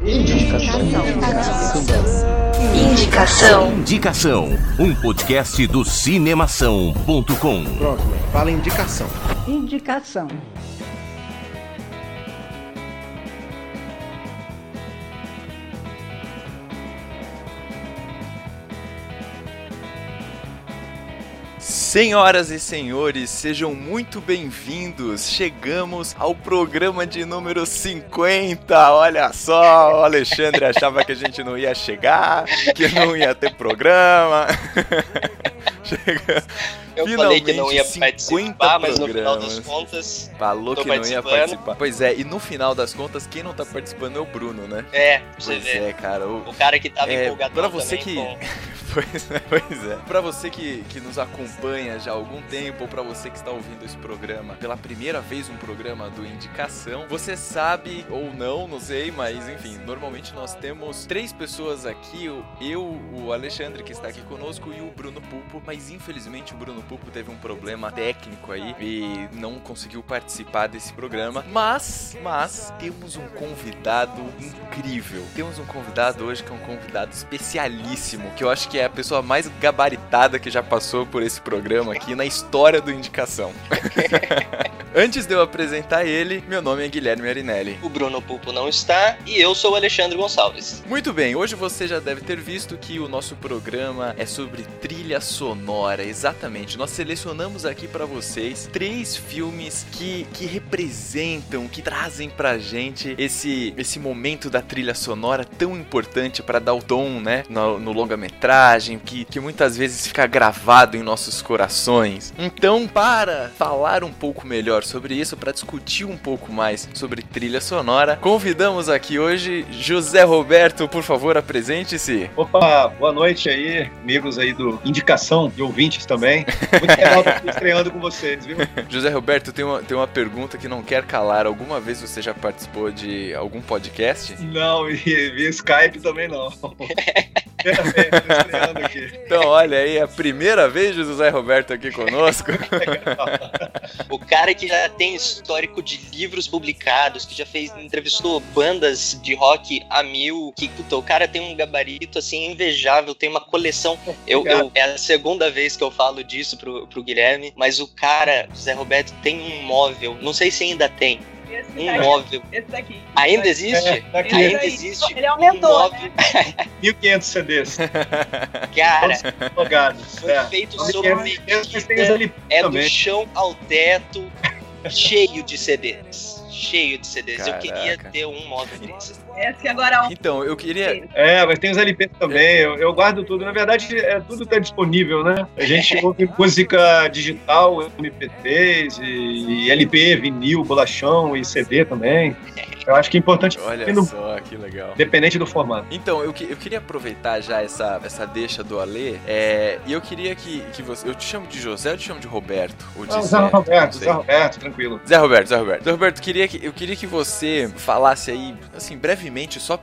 Indicação. Indicação. Indicação, um podcast do cinemação.com. Pronto. Fala indicação. Indicação. Senhoras e senhores, sejam muito bem-vindos. Chegamos ao programa de número 50. Olha só, o Alexandre achava que a gente não ia chegar, que não ia ter programa. Chega. Eu falei que não ia participar, mas no final das contas. Falou que não ia participar. Pois é, e no final das contas, quem não tá participando é o Bruno, né? É, você pois ver. é, cara. O, O cara que tava É, empolgado pra você também que- Pois é, pois é. Pra você que, que nos acompanha já há algum tempo, ou pra você que está ouvindo esse programa pela primeira vez, um programa do Indicação, você sabe ou não, não sei, mas enfim, normalmente nós temos três pessoas aqui, eu- eu, o Alexandre que está aqui conosco e o Bruno Pulpo, mas infelizmente o Bruno Pulpo teve um problema técnico aí e não conseguiu participar desse programa, mas, mas temos um convidado incrível. Temos um convidado hoje que é um convidado especialíssimo, que eu acho que é a pessoa mais gabaritada que já passou por esse programa aqui na história do Indicação. Antes de eu apresentar ele, meu nome é Guilherme Arinelli. O Bruno Pulpo não está e eu sou o Alexandre Gonçalves. Muito bem, hoje você já deve ter visto que o nosso programa é sobre trilha sonora, exatamente. Nós selecionamos aqui pra vocês três filmes que, que representam, que trazem pra gente esse, esse momento da trilha sonora tão importante pra dar o tom, né, no, no longa-metragem, que, que muitas vezes fica gravado em nossos corações. Então, para falar um pouco melhor sobre isso, para discutir um pouco mais sobre trilha sonora, convidamos aqui hoje José Roberto, por favor, apresente-se. Opa, boa noite aí, amigos aí do Indicação e ouvintes também. Muito legal estar estreando com vocês, viu? José Roberto, tem uma, tem uma pergunta que não quer calar. Alguma vez você já participou de algum podcast? Não, e via Skype também não. Então, olha aí, é a primeira vez de José Roberto aqui conosco. O cara que já tem histórico de livros publicados, que já fez, entrevistou bandas de rock a mil, que puta, o cara tem um gabarito assim invejável, tem uma coleção. Eu, eu- é a segunda vez que eu falo disso pro, pro Guilherme, mas o cara, Zé Roberto, tem um móvel, não sei se ainda tem, Esse um daqui. Esse daqui. Ainda existe? É, daqui. Ainda Esse aí. existe. Ele aumentou, um móvel, 1.500 CDs, cara, todos foi É. feito sob 1.500 mas tem os medida, é do também. chão ao teto, cheio de CDs. Cheio de CDs. Eu queria Caraca. ter um móvel desse. Esse que agora é um. Então, eu queria. É, mas tem os LP também. Eu, eu guardo tudo. Na verdade, é, tudo tá disponível, né? A gente ouve música digital, MP3, e, e LP, vinil, bolachão e CD também. Eu acho que é importante, Olha no- só que legal. independente do formato. Então, eu, que- eu queria aproveitar já essa, essa deixa do Alê, é, e eu queria que, que você. Eu te chamo de José ou eu te chamo de Roberto? Ou de Ah, Zé? Zé Roberto, Não Zé. Roberto, tranquilo. Zé Roberto, Zé Roberto. Zé Roberto, queria que, eu queria que você falasse aí, assim, brevemente, só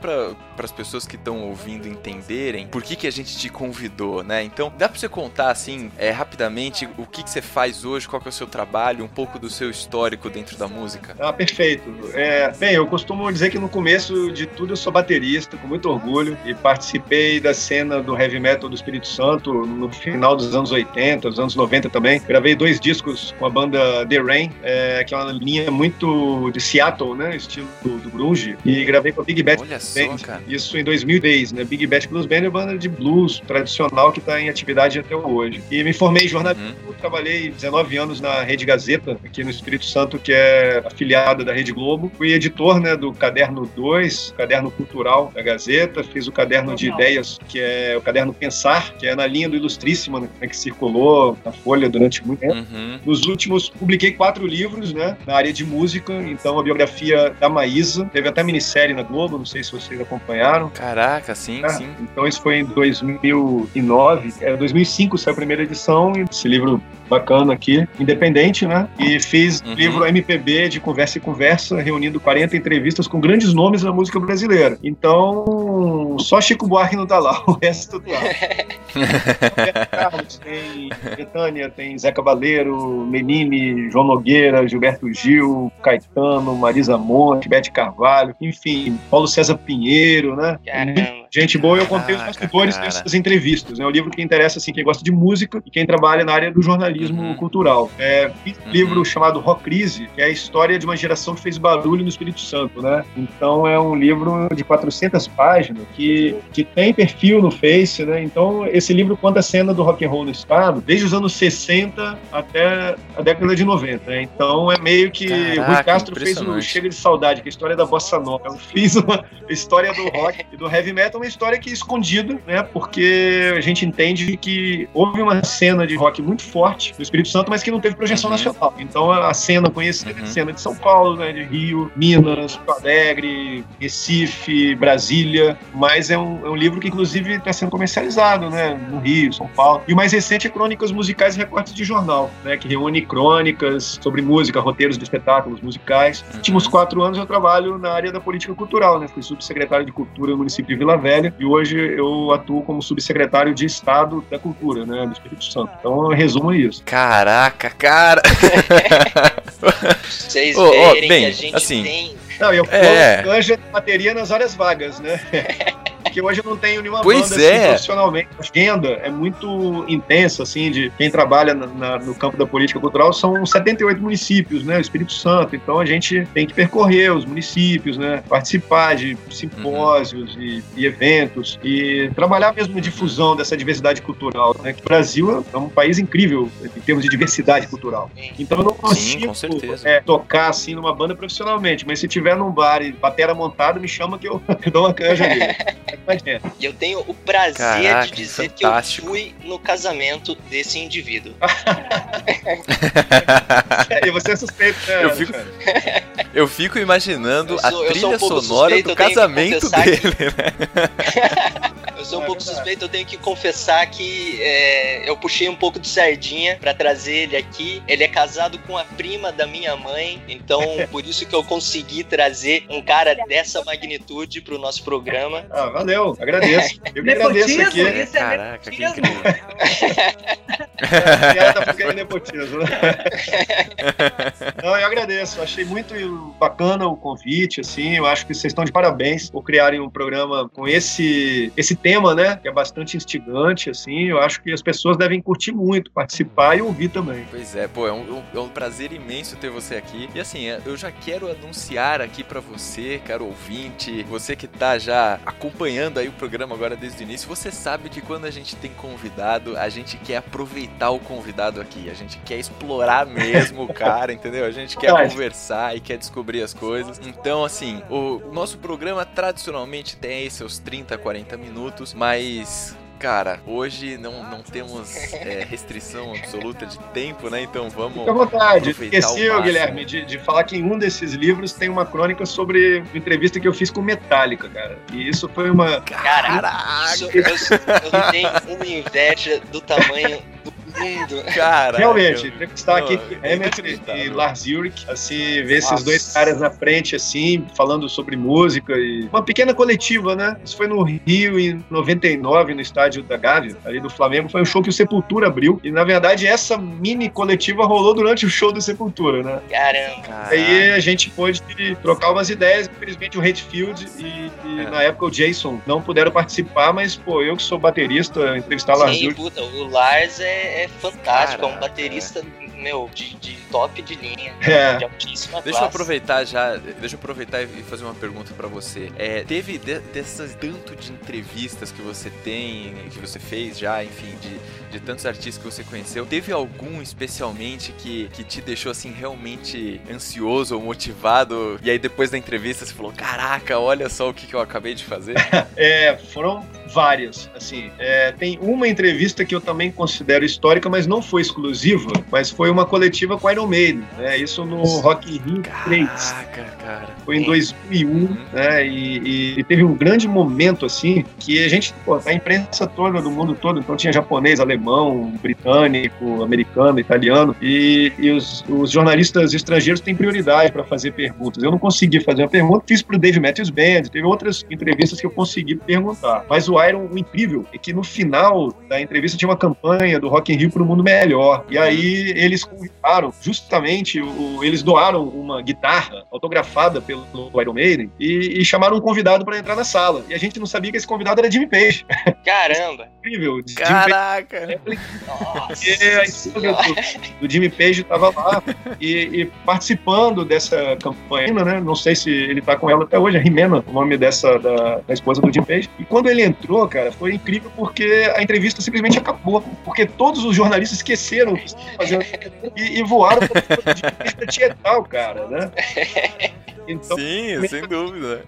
para as pessoas que estão ouvindo entenderem por que, que a gente te convidou, né? Então, dá pra você contar, assim, é, rapidamente, o que, que você faz hoje, qual que é o seu trabalho, um pouco do seu histórico dentro da música? Ah, perfeito. É, bem, eu costumo dizer que no começo de tudo eu sou baterista, com muito orgulho, e participei da cena do heavy metal do Espírito Santo no final dos anos 80, dos anos 90 também. Gravei dois discos com a banda The Rain, é, que é uma linha muito de Seattle, né, estilo do, do grunge, e gravei com a Big Bad Olha só, cara. Isso em 2010, né? Big Bad Blues Band é uma banda de blues tradicional que está em atividade até hoje. E me formei em jornalismo, Uhum. trabalhei 19 anos na Rede Gazeta, aqui no Espírito Santo, que é afiliada da Rede Globo. Fui editor né, do Caderno 2, Caderno Cultural da Gazeta. Fiz o Caderno de Legal. Ideias, que é o Caderno Pensar, que é na linha do Ilustríssima, né, que circulou na Folha durante muito tempo. Uhum. Nos últimos, publiquei quatro livros, né, na área de música. Então, a biografia da Maísa, teve até minissérie na Globo, não sei se vocês acompanharam. Caraca, sim, É, sim. Então isso foi em 2009, é, 2005 saiu a primeira edição, e esse livro bacana aqui, independente, né? E fiz Uhum. livro MPB de conversa e conversa, reunindo 40 entrevistas com grandes nomes da música brasileira. Então, só Chico Buarque não tá lá, o resto tá. Carlos, tem Betânia, tem Zé Cabaleiro, Menini, João Nogueira, Gilberto Gil, Caetano, Marisa Monte, Bete Carvalho, enfim, Paulo César Pinheiro, né? Caramba. Gente boa, eu contei os bastidores dessas entrevistas. É um livro que interessa assim, quem gosta de música e quem trabalha na área do jornalismo Uhum. cultural. É, um Uhum. livro chamado Rock Crise, que é a história de uma geração que fez barulho no Espírito Santo, né? Então é um livro de 400 páginas que, que tem perfil no Face, né? Então esse livro conta a cena do rock and roll no estado, desde os anos 60 até a década de 90. Né? Então é meio que Caraca, Rui Castro fez o impressionante. Chega de Saudade, que é a história da bossa nova. Eu fiz uma história do rock e do heavy metal, uma história que é escondida, né? Porque a gente entende que houve uma cena de rock muito forte no Espírito Santo, mas que não teve projeção Uhum. nacional. Então a cena conhecida é Uhum. a cena de São Paulo, né? De Rio, Minas, Porto Alegre, Recife, Brasília. Mas é um, é um livro que, inclusive, está sendo comercializado, né? No Rio, São Paulo. E o mais recente é Crônicas Musicais e Recortes de Jornal, né? Que reúne crônicas sobre música, roteiros de espetáculos musicais. Nos Uhum. últimos quatro anos eu trabalho na área da política cultural, né? Fui subsecretário de Cultura no município de Vila Velha e hoje eu atuo como subsecretário de Estado da Cultura, né? Do Espírito Santo. Então, resumo é isso. Caraca, cara. Vocês ó, verem bem, que a gente assim, tem. Não, e eu É. é. canja de bateria nas áreas vagas, né? Porque hoje eu não tenho nenhuma Pois banda é. assim, profissionalmente. A agenda é muito intensa, assim, de quem trabalha na- na- no campo da política cultural. São 78 municípios, né? O Espírito Santo. Então a gente tem que percorrer os municípios, né? Participar de simpósios e, e eventos e trabalhar mesmo na difusão dessa diversidade cultural, né? Que o Brasil é um país incrível em termos de diversidade cultural. Então eu não consigo certeza. é, tocar assim numa banda profissionalmente, mas se tiver num bar e batera montada, me chama que eu, eu dou uma canja ali. Mas é. E eu tenho o prazer Caraca, de dizer fantástico. que eu fui no casamento desse indivíduo. E você é suspeito, né? Eu fico-? Eu fico imaginando Eu sou- a trilha um sonora suspeito, do casamento dele, né? Eu sou um É pouco verdade. suspeito, eu tenho que confessar que é, eu puxei um pouco de sardinha pra trazer ele aqui. Ele é casado com a prima da minha mãe, então por isso que eu consegui trazer um cara dessa magnitude pro nosso programa. Ah, valeu, agradeço. Eu que agradeço aqui. Nepotismo, isso é Caraca, que nepotismo. incrível. A piada tá ficando nepotismo? Não, eu agradeço. Achei muito bacana o convite, assim. Eu acho que vocês estão de parabéns por criarem um programa com esse, esse tema, né? Que é bastante instigante, assim. Eu acho que as pessoas devem curtir muito, participar e ouvir também. Pois é, pô, é um, é um prazer imenso ter você aqui. E assim, é, eu já quero anunciar aqui pra você, caro ouvinte, você que tá já acompanhando aí o programa agora desde o início, você sabe que quando a gente tem convidado, a gente quer aproveitar o convidado aqui, a gente quer explorar mesmo o cara, entendeu? A gente quer Verdade. conversar e quer descobrir as coisas. Então, assim, o, o nosso programa tradicionalmente tem aí seus 30, 40 minutos, mas Cara, hoje não, não temos é, restrição absoluta de tempo, né? Então vamos. Fique à vontade. máximo. Guilherme, de, de falar que em um desses livros tem uma crônica sobre uma entrevista que eu fiz com Metallica, cara. E isso foi uma. Caraca! Eu, eu tenho uma inveja do tamanho mundo. Cara, Realmente, entrevistar aqui Emmett e Lars Ulrich, assim, ver esses Nossa. dois caras na frente, assim, falando sobre música e uma pequena coletiva, né? Isso foi no Rio em 99, no estádio da Gávea, ali do Flamengo, foi um show que o Sepultura abriu e, na verdade, essa mini coletiva rolou durante o show do Sepultura, né? Caramba. Aí a gente pôde trocar umas ideias, infelizmente o Hatfield e, e É. na época o Jason não puderam participar, mas, pô, eu que sou baterista, entrevistar Lars Sim, Ulrich, puta, o Lars é, é fantástico, é um baterista, meu, de, de top de linha, É. de altíssima Deixa eu classe. aproveitar já, deixa eu aproveitar e fazer uma pergunta pra você. É, teve de- dessas tanto de entrevistas que você tem, que você fez já, enfim, de, de tantos artistas que você conheceu, teve algum especialmente que, que te deixou assim realmente ansioso ou motivado? E aí depois da entrevista você falou: "Caraca, olha só o que, que eu acabei de fazer". É, foram várias, assim. É, tem uma entrevista que eu também considero histórica, mas não foi exclusiva, mas foi uma coletiva com Iron Maiden, né? Isso no Rock in Rio 3. Caraca, cara. Foi em 2001, né? E, e teve um grande momento, assim, que a gente, pô, a imprensa toda do mundo todo, então tinha japonês, alemão, britânico, americano, italiano, e, e os, os jornalistas estrangeiros têm prioridade para fazer perguntas. Eu não consegui fazer uma pergunta, fiz pro Dave Matthews Band, teve outras entrevistas que eu consegui perguntar. Mas o Iron, o incrível é que no final da entrevista tinha uma campanha do Rock in Rio para o mundo melhor. E aí eles convidaram, justamente, o, eles doaram uma guitarra autografada pelo Iron Maiden e, e chamaram um convidado para entrar na sala. E a gente não sabia que esse convidado era Jimmy Page. Caramba! incrível. Caraca! Nossa E a esposa do, do Jimmy Page estava lá e, e participando dessa campanha, né? Não sei se ele tá com ela até hoje, é Rimena, o nome dessa da, da esposa do Jimmy Page. E quando ele entrou, cara, foi incrível porque a entrevista simplesmente acabou, porque todos os jornalistas esqueceram o que estavam fazendo e, e voaram para pra Tietal, cara, né? Então, Sim, sem dúvida.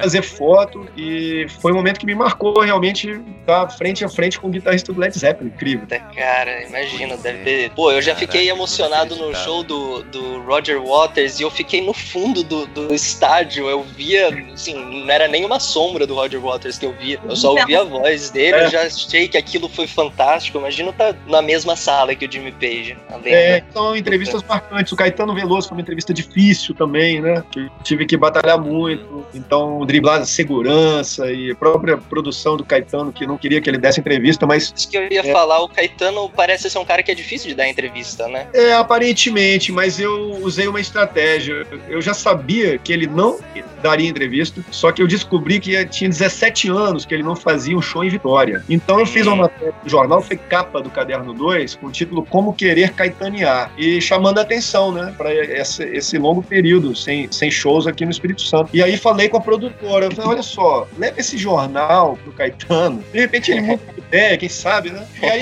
fazer foto e foi um momento que me marcou realmente estar frente a frente com o guitarrista do Led Zeppelin, incrível. Cara, imagina, deve ter. Pô, eu já Caraca, fiquei emocionado no show do, do Roger Waters e eu fiquei no fundo do, do estádio. Eu via, assim, não era nem uma sombra do Roger Waters que eu via. Eu só ouvia a voz dele, É. eu já achei que aquilo foi fantástico. Imagina estar na mesma sala que o Jimmy Page, lenda. É, então, entrevistas marcantes. O Caetano Veloso foi uma entrevista difícil também, né? Que tive que batalhar muito. Então, driblar a segurança e a própria produção do Caetano, que não queria que ele desse entrevista, mas Isso que eu ia É. falar, o Caetano parece ser um cara que é difícil de dar entrevista, né? é aparentemente, mas eu usei uma estratégia. Eu já sabia que ele não daria entrevista, só que eu descobri que tinha 17 anos que ele não fazia um show em Vitória. Então eu fiz uma matéria jornal, foi capa do Caderno 2, com o título Como Querer Caetanear, e chamando a atenção, né, para esse, esse longo período sem, sem shows aqui no Espírito Santo. E aí falei com a produtora, falei, olha só, leva esse jornal pro Caetano, de repente ele muda de ideia, quem sabe, né? E aí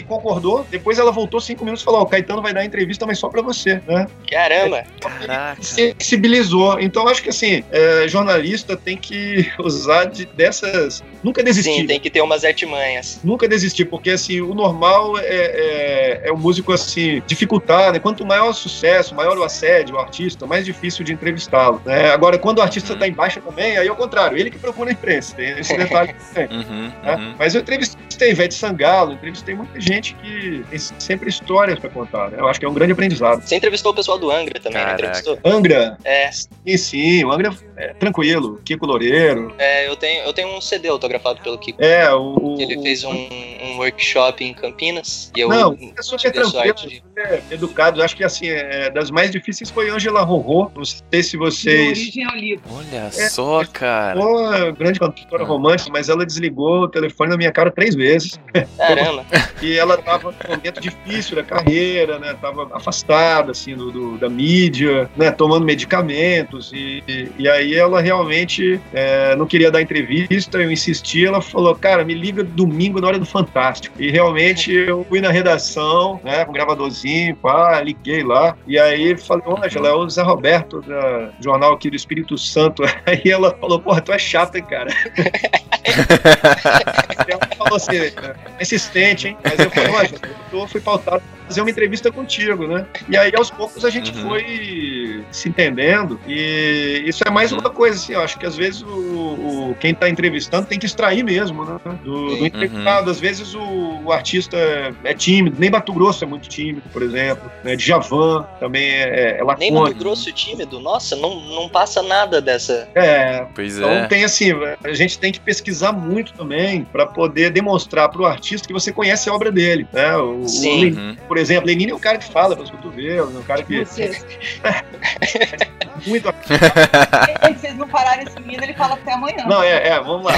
ele concordou, depois ela voltou cinco minutos e falou, ó, o Caetano vai dar entrevista, mas só para você, né? Caramba! Caraca. sensibilizou. Então acho que assim, é, jornalista tem que usar de- dessas. Nunca desistir. Sim, tem que ter umas artimanhas. Nunca desistir, porque assim, o normal é, é, é o músico assim, dificultar, né? Quanto maior o sucesso, maior o assédio, o artista, mais difícil de entrevistá-lo. né? Agora, quando o artista está em baixa também, aí é o contrário, ele que procura a imprensa. Tem esse detalhe também. Uhum, né? uhum. Mas eu entrevistei Ivete Sangalo, entrevistei muita gente que tem sempre histórias para contar. Né? Eu acho que é um grande aprendizado. Você entrevistou o pessoal do Angra também, Caraca. entrevistou? Angra, É, sim, sim, o Angra é tranquilo, Kiko Loureiro, é, eu tenho, eu tenho um CD autografado pelo Kiko. É, o. Ele fez um workshop em Campinas e eu Não, é super tranquilo, sorte de... super educado. Acho que assim, é, das mais difíceis foi Angela Rorô. Não sei se De vocês. origem ao livro. Olha É, só, cara. Uma grande cantora romântica, mas ela desligou o telefone na minha cara três vezes. Caramba, E ela tava num momento difícil da carreira, né? Tava afastada, assim, do, do- da mídia, né? Tomando medicamentos. E, e, e aí ela realmente é, não queria dar entrevista, eu insisti, ela falou, cara, me liga domingo na hora do Fantástico. E realmente eu fui na redação, né? Com um gravadorzinho, pá, liguei lá. E aí falei, ô, Angela, é o Zé Roberto, da jornal aqui do Espírito Santo. Aí ela falou, porra, tu é chato, hein, cara? ela falou assim, insistente, hein? Mas eu falei, olha, eu fui pautado fazer uma entrevista contigo, né? E aí, aos poucos, a gente Uhum. foi se entendendo. E isso é mais Uhum. uma coisa, assim, eu acho que às vezes o, o- quem tá entrevistando tem que extrair mesmo, né? Do, do entrevistado. Às vezes o, o artista é tímido, nem Bato Grosso é muito tímido, por exemplo. Né? Djavan também é, é nem Mato lacônico. Grosso tímido, nossa, não, não passa nada dessa. É, Pois então é. tem assim, a gente tem que pesquisar muito também para poder demonstrar para o artista que você conhece a obra dele, né? O, o Sim. Lenin, Uhum. Por exemplo, Lenin é um cara que fala para os cotovelos, é um cara que Muito Se vocês não pararem esse menino, ele fala até amanhã. Não, é, é, vamos lá.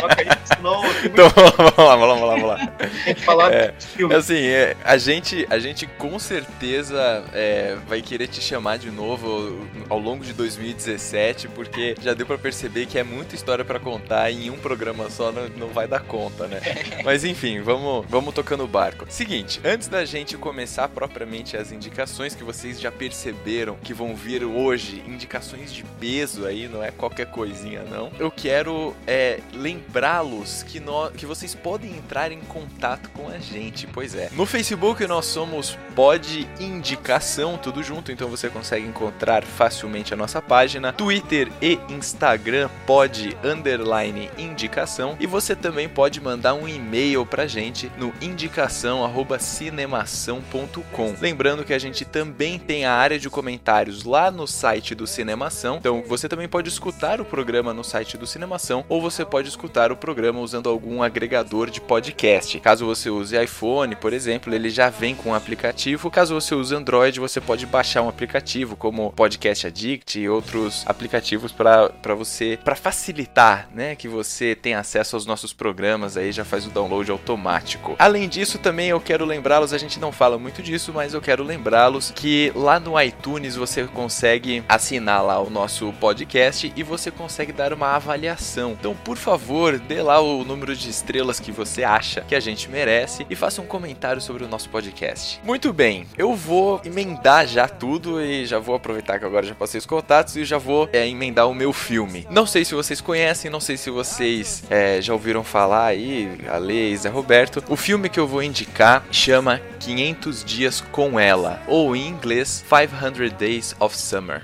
Toca aí, senão tem Então, vamos lá, vamos lá, vamos lá. que falar É. de filme. Assim, é, a, gente, a gente com certeza é, vai querer te chamar de novo ao longo de 2017, porque já deu pra perceber que é muita história pra contar e em um programa só não, não vai dar conta, né? Mas enfim, vamos, vamos tocando o barco. Seguinte, antes da gente começar propriamente as indicações que vocês já perceberam que vão vir hoje, indicações de peso aí, não é qualquer coisinha não. Eu quero é, lembrá-los que nó- que vocês podem entrar em contato com a gente. Pois é. No Facebook nós somos Pod Indicação, tudo junto, então você consegue encontrar facilmente a nossa página. Twitter e Instagram Pod Underline Indicação. E você também pode mandar um e-mail pra gente no indicação@cinemação.com. Lembrando que a gente também tem a área de comentários lá no site do Cinemação. Então você também pode escutar o programa no site do Cinemação ou você pode escutar o programa usando algum agregador de podcast. Caso você use iPhone, por exemplo, ele já vem com um aplicativo. Caso você use Android, você pode baixar um aplicativo como Podcast Addict e outros aplicativos para você para facilitar, né, que você tenha acesso aos nossos programas aí, já faz o download automático. Além disso, também eu quero lembrá-los, a gente não fala muito disso, mas eu quero lembrá-los que lá no iTunes você consegue assinar lá o nosso podcast e você consegue dar uma avaliação. Então, por favor, dê lá o número de estrelas que você acha que a gente merece e faça um comentário sobre o nosso podcast. Muito bem, eu vou emendar já tudo e já vou aproveitar que agora já passei os contatos e já vou é, emendar o meu filme. Não sei se vocês conhecem, não sei se vocês é, já ouviram falar aí, a Lei Roberto. O filme que eu vou indicar chama 500 Dias com Ela, ou em inglês 500 Days of Summer.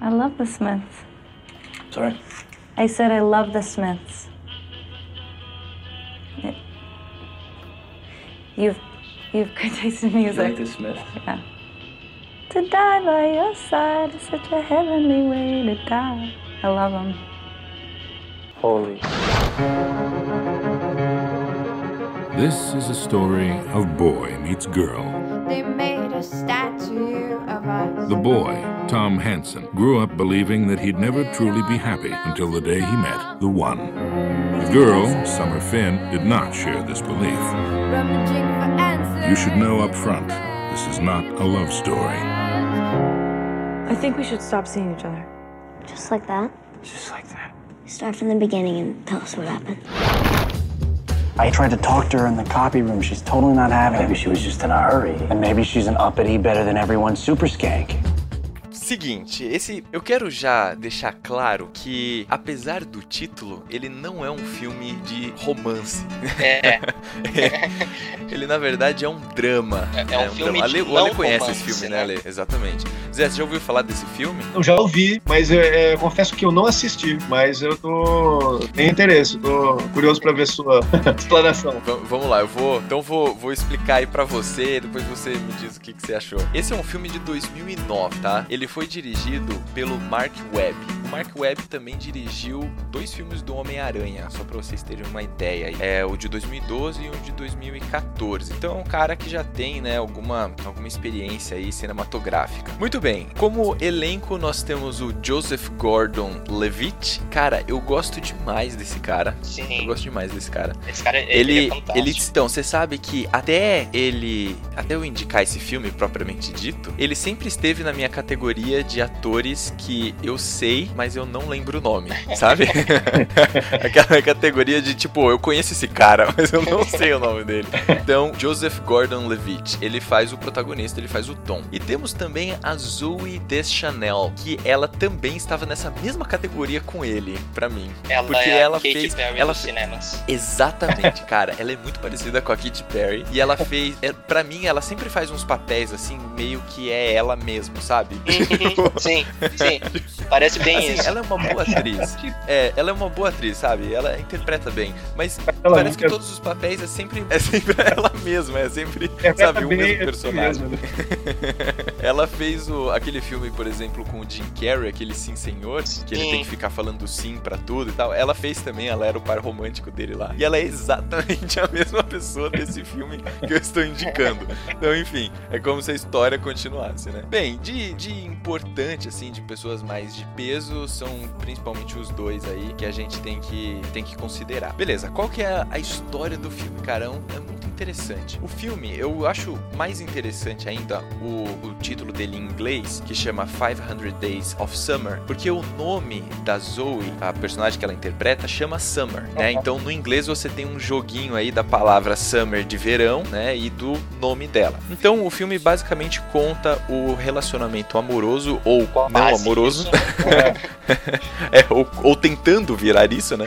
I love the Smiths. Sorry? I said I love the Smiths. It- You've you've good taste in You music. like the Smith? Yeah. To die by your side is such a heavenly way to die. I love them. Holy. This is a story of boy meets girl. They made a statue of us. The boy, Tom Hansen, grew up believing that he'd never truly be happy until the day he met the one. The girl, Summer Finn, did not share this belief. Rummaging for answers. You should know up front, this is not a love story. I think we should stop seeing each other. Just like that? Just like that. Start from the beginning and tell us what happened. I tried to talk to her in the copy room. She's totally not having it. Maybe she was just in a hurry. And maybe she's an uppity, better than everyone super skank. Seguinte, esse eu quero já deixar claro que apesar do título, ele não é um filme de romance. É, ele na verdade é um drama. É um filme drama. de Ale, o Ale não conhece romance, esse filme, né? né, Ale? Exatamente. Zé, você já ouviu falar desse filme? Eu já ouvi, mas é, é, confesso que eu não assisti, mas eu tô tenho interesse, tô curioso pra ver sua explanação. V- vamos lá, eu vou. Então vou, vou explicar aí pra você, depois você me diz o que, que você achou. Esse é um filme de 2009, tá? Ele foi dirigido pelo Mark Webb. O Mark Webb também dirigiu dois filmes do Homem-Aranha, só pra vocês terem uma ideia. É o de 2012 e o de 2014. Então é um cara que já tem, né, alguma, alguma experiência aí cinematográfica. Muito bem, como elenco nós temos o Joseph Gordon-Levitt. Cara, eu gosto demais desse cara. Eu sim. gosto demais desse cara. Esse cara ele, Ele, é fantástico. ele, então, você sabe que até ele, até eu indicar esse filme propriamente dito, ele sempre esteve na minha categoria de atores que eu sei, mas eu não lembro o nome, sabe? Aquela categoria de tipo, eu conheço esse cara, mas eu não sei o nome dele. Então, Joseph Gordon-Levitt, ele faz o protagonista, ele faz o Tom. E temos também a Zoe Deschanel, que ela também estava nessa mesma categoria com ele, pra mim. ela porque é ela Katy fez- Perry ela dos fe- cinemas. Exatamente, cara. Ela é muito parecida com a Katy Perry. E ela fez. É, pra mim, ela sempre faz uns papéis assim, meio que é ela mesmo, sabe? sim, sim. Parece bem Assim, isso. ela é uma boa atriz. É, ela é uma boa atriz, sabe? Ela interpreta bem. Mas Ela parece que nunca- todos os papéis é sempre, é sempre ela mesma, é sempre, Interpreta sabe, o mesmo é personagem. mesmo, né? Ela fez o, aquele filme, por exemplo, com o Jim Carrey, aquele Sim Senhor, que ele Sim. tem que ficar falando sim pra tudo e tal. Ela fez também, ela era o par romântico dele lá. E ela é exatamente a mesma pessoa desse filme que eu estou indicando. Então, enfim, é como se a história continuasse, né? Bem, de, de importante, assim, de pessoas mais de peso, são principalmente os dois aí que a gente tem que, tem que considerar. Beleza, qual que é a, história do filme, cara? É, é muito interessante. O filme, eu acho mais interessante ainda o, o título dele em inglês, que chama 500 Days of Summer, porque o nome da Zoe, a personagem que ela interpreta, chama Summer, né? Então no inglês você tem um joguinho aí da palavra Summer de verão, né? E do nome dela. Então o filme basicamente conta o relacionamento amoroso ou não amoroso é, ou, ou tentando virar isso, né?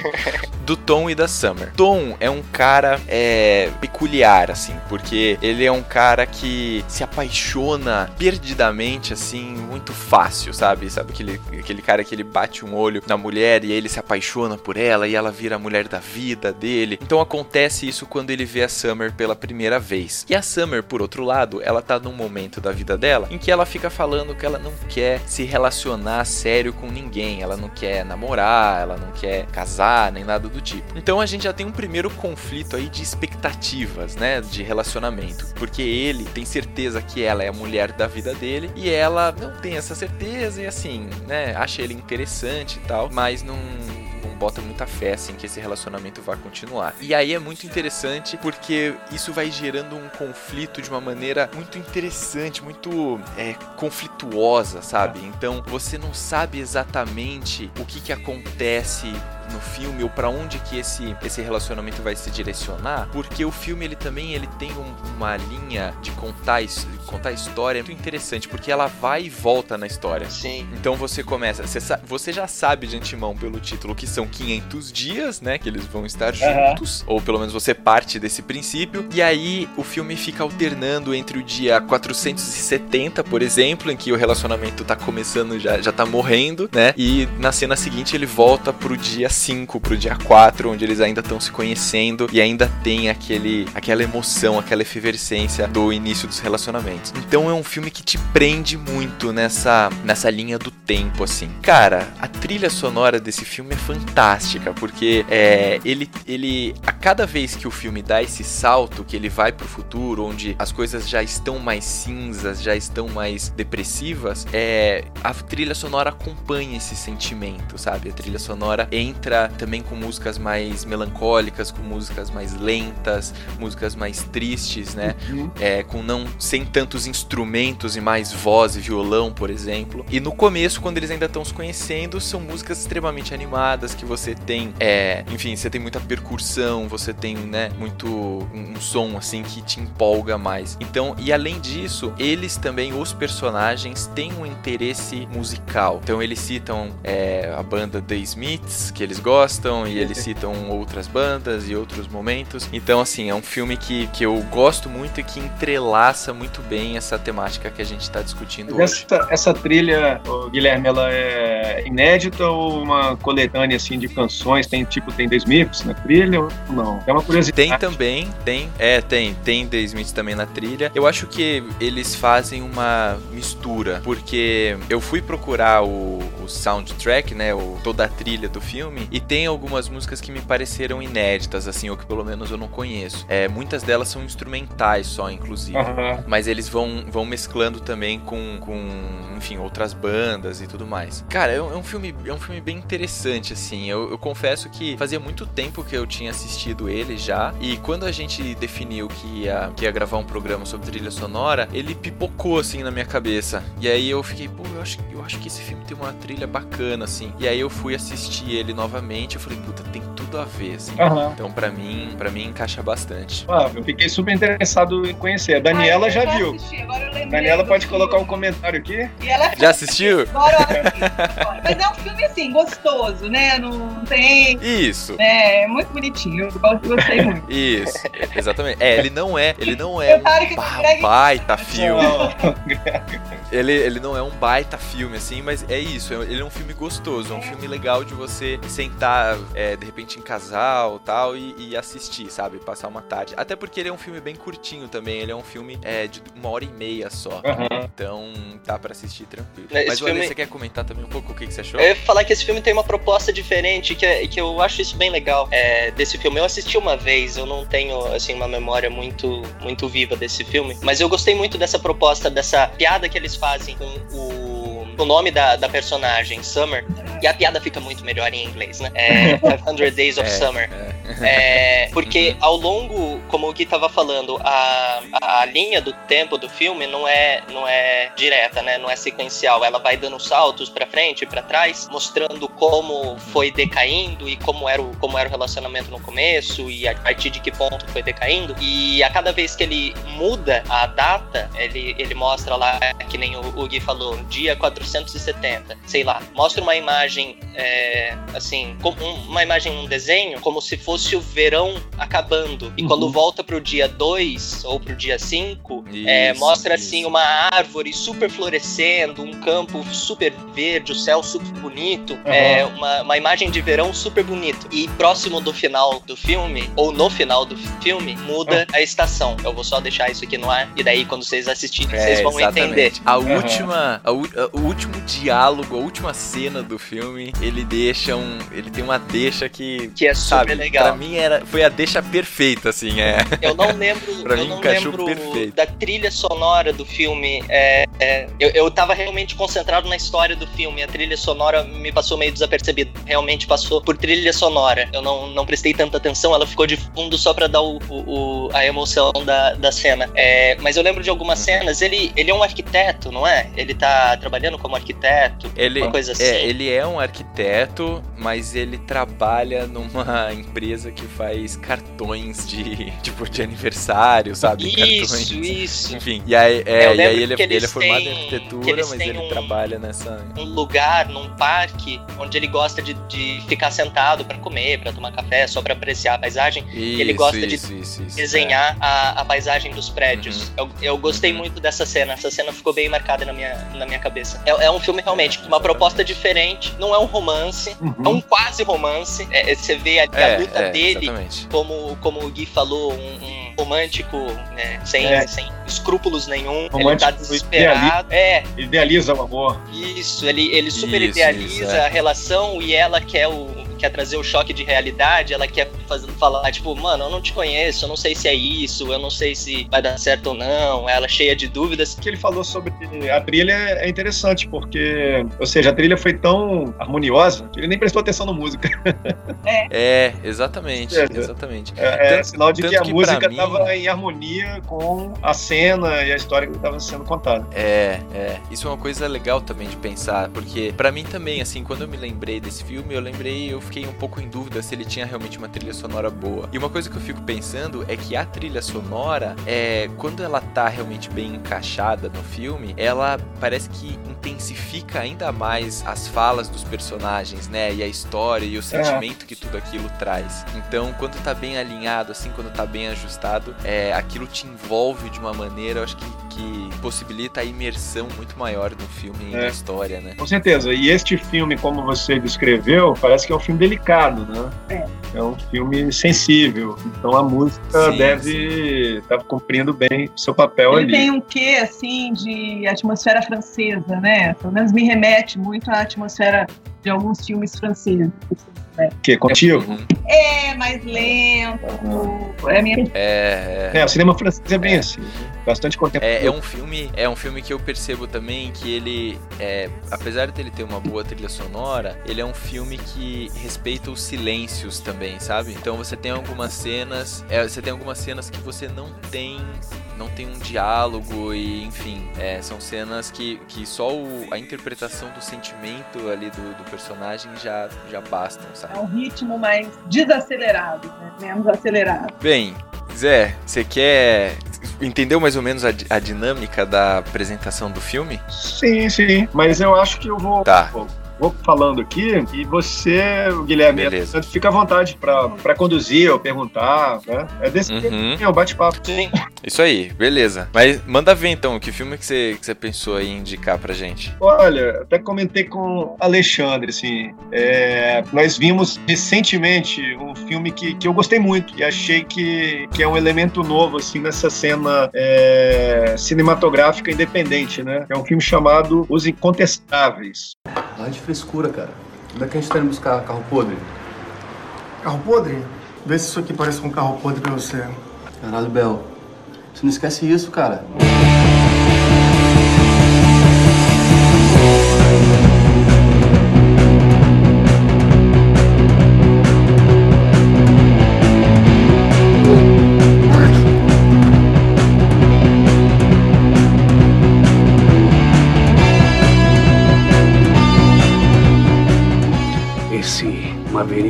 Do Tom e da Summer. Tom é um cara é, peculiar, assim, porque ele é um cara que se apaixona perdidamente, assim, muito fácil, sabe? Sabe aquele, aquele cara que ele bate um olho na mulher e ele se apaixona por ela e ela vira a mulher da vida dele. Então acontece isso quando ele vê a Summer pela primeira vez. E a Summer, por outro lado, ela tá num momento da vida dela em que ela fica falando que ela não quer se relacionar sério com ninguém, ela não quer namorar, ela não quer casar, nem nada do tipo. Então a gente já tem um primeiro conflito aí de expectativas, né, de relacionamento, porque ele tem certeza que ela é a mulher da vida dele e ela não tem essa certeza e assim, né, acha ele interessante e tal, mas não não bota muita fé assim que esse relacionamento vai continuar. E aí é muito interessante porque isso vai gerando um conflito de uma maneira muito interessante, muito é, conflituosa, sabe? Então você não sabe exatamente o que que acontece no filme ou para onde que esse, esse relacionamento vai se direcionar, porque o filme ele também ele tem um, uma linha de contar, contar história muito interessante, porque ela vai e volta na história. Sim. Então você começa, você, você já sabe de antemão pelo título que são 500 dias, né, que eles vão estar juntos, ou pelo menos você parte desse princípio, e aí o filme fica alternando entre o dia 470, por exemplo, em que o relacionamento tá começando já já tá morrendo, né? E na cena seguinte ele volta pro dia 5 pro dia 4, onde eles ainda estão se conhecendo e ainda tem aquele, aquela emoção, aquela efervescência do início dos relacionamentos. Então é um filme que te prende muito nessa, nessa linha do tempo, assim. Cara, a trilha sonora desse filme é fantástica, porque é, ele, ele, a cada vez que o filme dá esse salto, que ele vai pro futuro, onde as coisas já estão mais cinzas, já estão mais depressivas, é, a trilha sonora acompanha esse sentimento, sabe? A trilha sonora entra entra também com músicas mais melancólicas, com músicas mais lentas, músicas mais tristes, né? Uhum. É, com não sem tantos instrumentos e mais voz e violão, por exemplo. E no começo, quando eles ainda estão se conhecendo, são músicas extremamente animadas que você tem, é, enfim, você tem muita percussão, você tem, né, muito um, um som assim que te empolga mais. Então, e além disso, eles também os personagens têm um interesse musical. Então eles citam é, a banda The Smiths, que eles gostam e eles citam outras bandas e outros momentos. Então, assim, é um filme que, que eu gosto muito e que entrelaça muito bem essa temática que a gente está discutindo hoje. Essa, essa trilha, Guilherme, ela é inédita ou uma coletânea assim de canções? Tem tipo tem The Smiths na trilha ou não? É uma curiosidade. Tem também, tem, é, tem, tem The Smiths também na trilha. Eu acho que eles fazem uma mistura, porque eu fui procurar o, o soundtrack, né, o, toda a trilha do filme, e tem algumas músicas que me pareceram inéditas, assim, ou que pelo menos eu não conheço. É, muitas delas são instrumentais só, inclusive. Aham. Mas eles vão, vão mesclando também com, com, enfim, outras bandas e tudo mais. Cara, é um, é um filme, é um filme bem interessante, assim. Eu, eu confesso que fazia muito tempo que eu tinha assistido ele já. E quando a gente definiu que ia, que ia gravar um programa sobre trilha sonora, ele pipocou, assim, na minha cabeça. E aí eu fiquei, pô, eu acho, eu acho que esse filme tem uma trilha bacana, assim. E aí eu fui assistir ele novamente. Eu falei, puta, tem tudo a ver, assim. Aham. Então, pra mim, para mim, encaixa bastante. Ah, eu fiquei super interessado em conhecer. A Daniela Ah, eu já viu. assisti, Daniela pode filme. colocar um comentário aqui? E ela Já assistiu? Adoro assistir. Mas é um filme assim, gostoso, né? Não tem. Isso. É, é muito bonitinho. Eu gosto- gostei muito. Isso, exatamente. É, ele não é, ele não é um ba- baita filme. Ele, ele não é um baita filme, assim, mas é isso. é- Ele é um filme gostoso, é um filme legal de você sentar, é, de repente, em casal tal, e, e assistir, sabe? Passar uma tarde. Até porque ele é um filme bem curtinho também. Ele é um filme é, de uma hora e meia só. Aham. Então dá pra assistir tranquilo. É, mas, esse Wally, filme- você quer comentar também um pouco o que, que você achou? Eu ia falar que esse filme tem uma proposta diferente, que, é- que eu acho isso bem legal é, desse filme. Eu assisti uma vez, eu não tenho assim uma memória muito, muito viva desse filme, mas eu gostei muito dessa proposta, dessa piada que eles fazem com o, o nome da, da personagem, Summer, e a piada fica muito melhor em inglês, né? É 500 Days of É, Summer. É, porque ao longo, como o Gui tava falando, a, a linha do tempo do filme não é, não é direta, né? Não é sequencial. Ela vai dando saltos pra frente e pra trás, mostrando como foi decaindo e como era, o, como era o relacionamento no começo e a partir de que ponto foi decaindo. E a cada vez que ele muda a data, ele, ele mostra lá, que nem o, o Gui falou, dia 470, sei lá, mostra uma imagem é, assim, um- uma imagem, um desenho, como se fosse o verão acabando. E quando volta pro dia 2 ou pro dia 5, é, mostra isso. assim uma árvore super florescendo, um campo super verde, o céu super bonito, é, uma, uma imagem de verão super bonito. E próximo do final do filme, ou no final do filme, muda a estação. Eu vou só deixar isso aqui no ar, e daí quando vocês assistirem, vocês É, vão entender. exatamente. A última, a a- o último diálogo, a última cena do filme, ele deixa um, ele tem uma deixa que Que é super sabe, legal. Pra mim era, foi a deixa perfeita, assim, é. Eu não lembro, Pra eu mim não lembro perfeito. da trilha sonora do filme. É, é, eu, eu tava realmente concentrado na história do filme. A trilha sonora me passou meio desapercebida. Realmente passou por trilha sonora. Eu não, não prestei tanta atenção, ela ficou de fundo só pra dar o, o- o- a emoção da, da cena. É, mas eu lembro de algumas cenas. Ele, ele é um arquiteto, não é? Ele tá trabalhando como arquiteto, Ele, uma coisa assim. é, ele é um arquiteto, mas ele trabalha numa empresa que faz cartões de tipo de aniversário, sabe? Isso, cartões. isso. Enfim, e aí, é, e aí ele, é- ele é formado em têm- que arquitetura, mas ele um- trabalha nessa. um lugar num parque onde ele gosta de, de ficar sentado pra comer, pra tomar café, só pra apreciar a paisagem. ele Isso, gosta isso, de isso, desenhar a, a paisagem dos prédios. Uhum. Eu, eu gostei muito dessa cena. Essa cena ficou bem marcada na minha, na minha cabeça. É, é um filme realmente com uma proposta diferente. Não é um romance, é um quase romance. É, é, você vê a, a É, luta é, dele, exatamente. como, como o Gui falou, um, um romântico né, sem, É. sem escrúpulos nenhum. ele Romântico tá desesperado. É, Idealiza o amor. isso, ele, ele super Isso, idealiza isso, é. a relação e ela quer o quer trazer o choque de realidade, ela quer fazer, falar, tipo, mano, eu não te conheço, eu não sei se é isso, eu não sei se vai dar certo ou não, ela cheia de dúvidas. O que ele falou sobre a trilha é interessante, porque, ou seja, a trilha foi tão harmoniosa que ele nem prestou atenção na música. É, exatamente, É, é. exatamente. É, é sinal de que a que música pra mim- estava em harmonia com a cena e a história que estava sendo contada. É, é. Isso é uma coisa legal também de pensar, porque pra mim também, assim, quando eu me lembrei desse filme, eu lembrei, eu fiquei um pouco em dúvida se ele tinha realmente uma trilha sonora boa. E uma coisa que eu fico pensando é que a trilha sonora, é, quando ela tá realmente bem encaixada no filme, ela parece que intensifica ainda mais as falas dos personagens, né? E a história e o sentimento que tudo aquilo traz. Então, quando tá bem alinhado, assim, quando tá bem ajustado, é, aquilo te envolve de uma maneira, eu acho que, que possibilita a imersão muito maior no filme e É. na história, né? Com certeza. E este filme, como você descreveu, parece que é um filme delicado, né? É. um filme sensível. Então a música Sim, deve estar cumprindo bem seu papel Ele ali. tem um quê, assim, de atmosfera francesa, né? Pelo menos me remete muito à atmosfera de alguns filmes franceses. né? Que contigo? É mais lento, é minha É, É, o cinema francês é bem assim, né? Bastante contemporâneo. É, é um filme, é um filme que eu percebo também que ele, é, apesar dele ter uma boa trilha sonora, ele é um filme que respeita os silêncios também, sabe? Então você tem algumas cenas, é, você tem algumas cenas que você não tem, não tem um diálogo e, enfim, é, são cenas que, que só o- a interpretação do sentimento ali do, do personagem já já bastam, sabe? É um ritmo mais desacelerado, né? menos acelerado. Bem, Zé, você quer entendeu mais ou menos a, a dinâmica da apresentação do filme? Sim, sim. Mas eu acho que eu vou, Tá. Vou, falando aqui e você, Guilherme, Beleza. fica à vontade para conduzir ou perguntar. Né? É desse Uhum. jeito, é o bate-papo. Sim. Isso aí, beleza. Mas manda ver então, que filme que você, que você pensou aí em indicar pra gente? Olha, até comentei com Alexandre, assim, é, nós vimos recentemente um filme que, que eu gostei muito e achei que, que é um elemento novo, assim, nessa cena é, cinematográfica independente, né? É um filme chamado Os Incontestáveis. Lá de frescura, cara. Onde é que a gente tá indo buscar carro podre? Carro podre? Vê se isso aqui parece com um carro podre pra você. Caralho, Bel. Você não esquece isso, cara.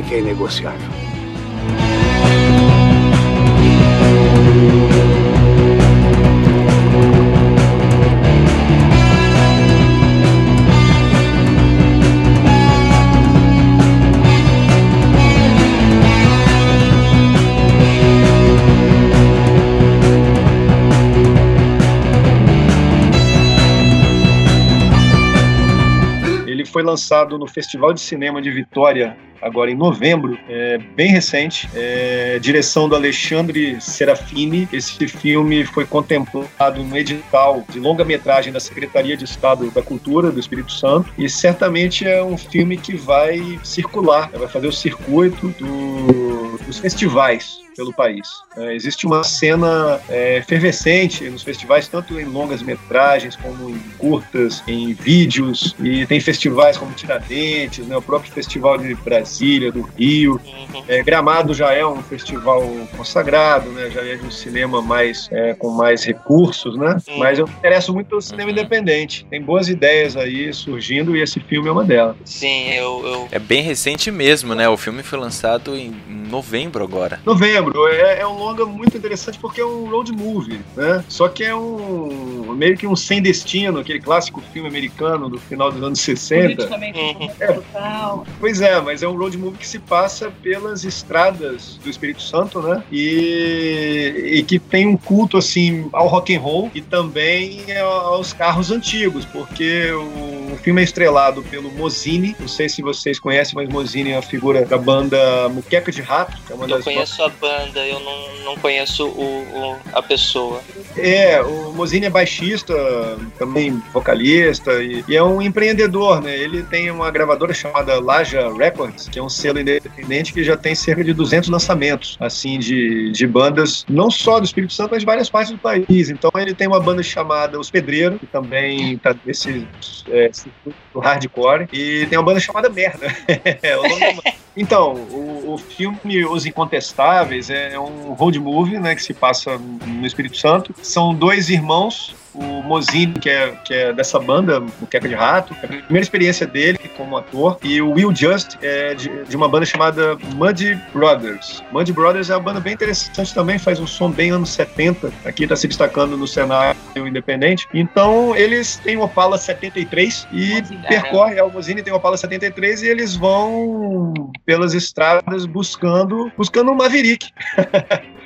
Maverick é inegociável. Lançado no Festival de Cinema de Vitória agora em novembro, é bem recente, é, direção do Alexandre Serafini. Esse filme foi contemplado no edital de longa-metragem da Secretaria de Estado da Cultura do Espírito Santo. E certamente é um filme que vai circular, vai fazer o circuito do, dos festivais pelo país. É, existe uma cena é, efervescente nos festivais, tanto em longas metragens como em curtas, em vídeos, e tem festivais como Tiradentes, né, o próprio Festival de Brasília, do Rio. É, Gramado já é um festival consagrado, né, já é de um cinema mais é, com mais recursos, né? Mas eu me interesso muito pelo cinema independente. Tem boas ideias aí surgindo e esse filme é uma delas. Sim, eu, eu... É bem recente mesmo, né? O filme foi lançado em novembro agora. Novembro. É, é um longa muito interessante porque é um road movie, né? Só que é um meio que um sem destino, aquele clássico filme americano do final dos anos 60. É, pois é, mas é um road movie que se passa pelas estradas do Espírito Santo, né? E, e que tem um culto assim ao rock and roll e também aos carros antigos, porque o, o filme é estrelado pelo Mozini. Não sei se vocês conhecem, mas Mozini é a figura da banda Muqueca de Rato, que é uma Eu conheço a banda, eu não, não conheço o, o- a pessoa. É, o Mozini é baixista, também vocalista, e, e é um empreendedor, né? Ele tem uma gravadora chamada Laja Records, que é um selo independente que já tem cerca de 200 lançamentos, assim, de, de bandas, não só do Espírito Santo, mas de várias partes do país. Então ele tem uma banda chamada Os Pedreiros, que também tá nesse é, circuito do hardcore, e tem uma banda chamada Merda. É. Então, o, o filme Os Incontestáveis é um road movie, né, que se passa no Espírito Santo. São dois irmãos, o Mozini, que é, que é dessa banda, o Queca de Rato, é a primeira experiência dele como ator, e o Will Just é de, de uma banda chamada Muddy Brothers. Muddy Brothers é uma banda bem interessante também, faz um som bem anos 70, aqui está se destacando no cenário independente. Então, eles têm o Opala 73 e percorre, é, o Mozini tem o Opala 73 e eles vão pelas estradas buscando buscando um Maverick.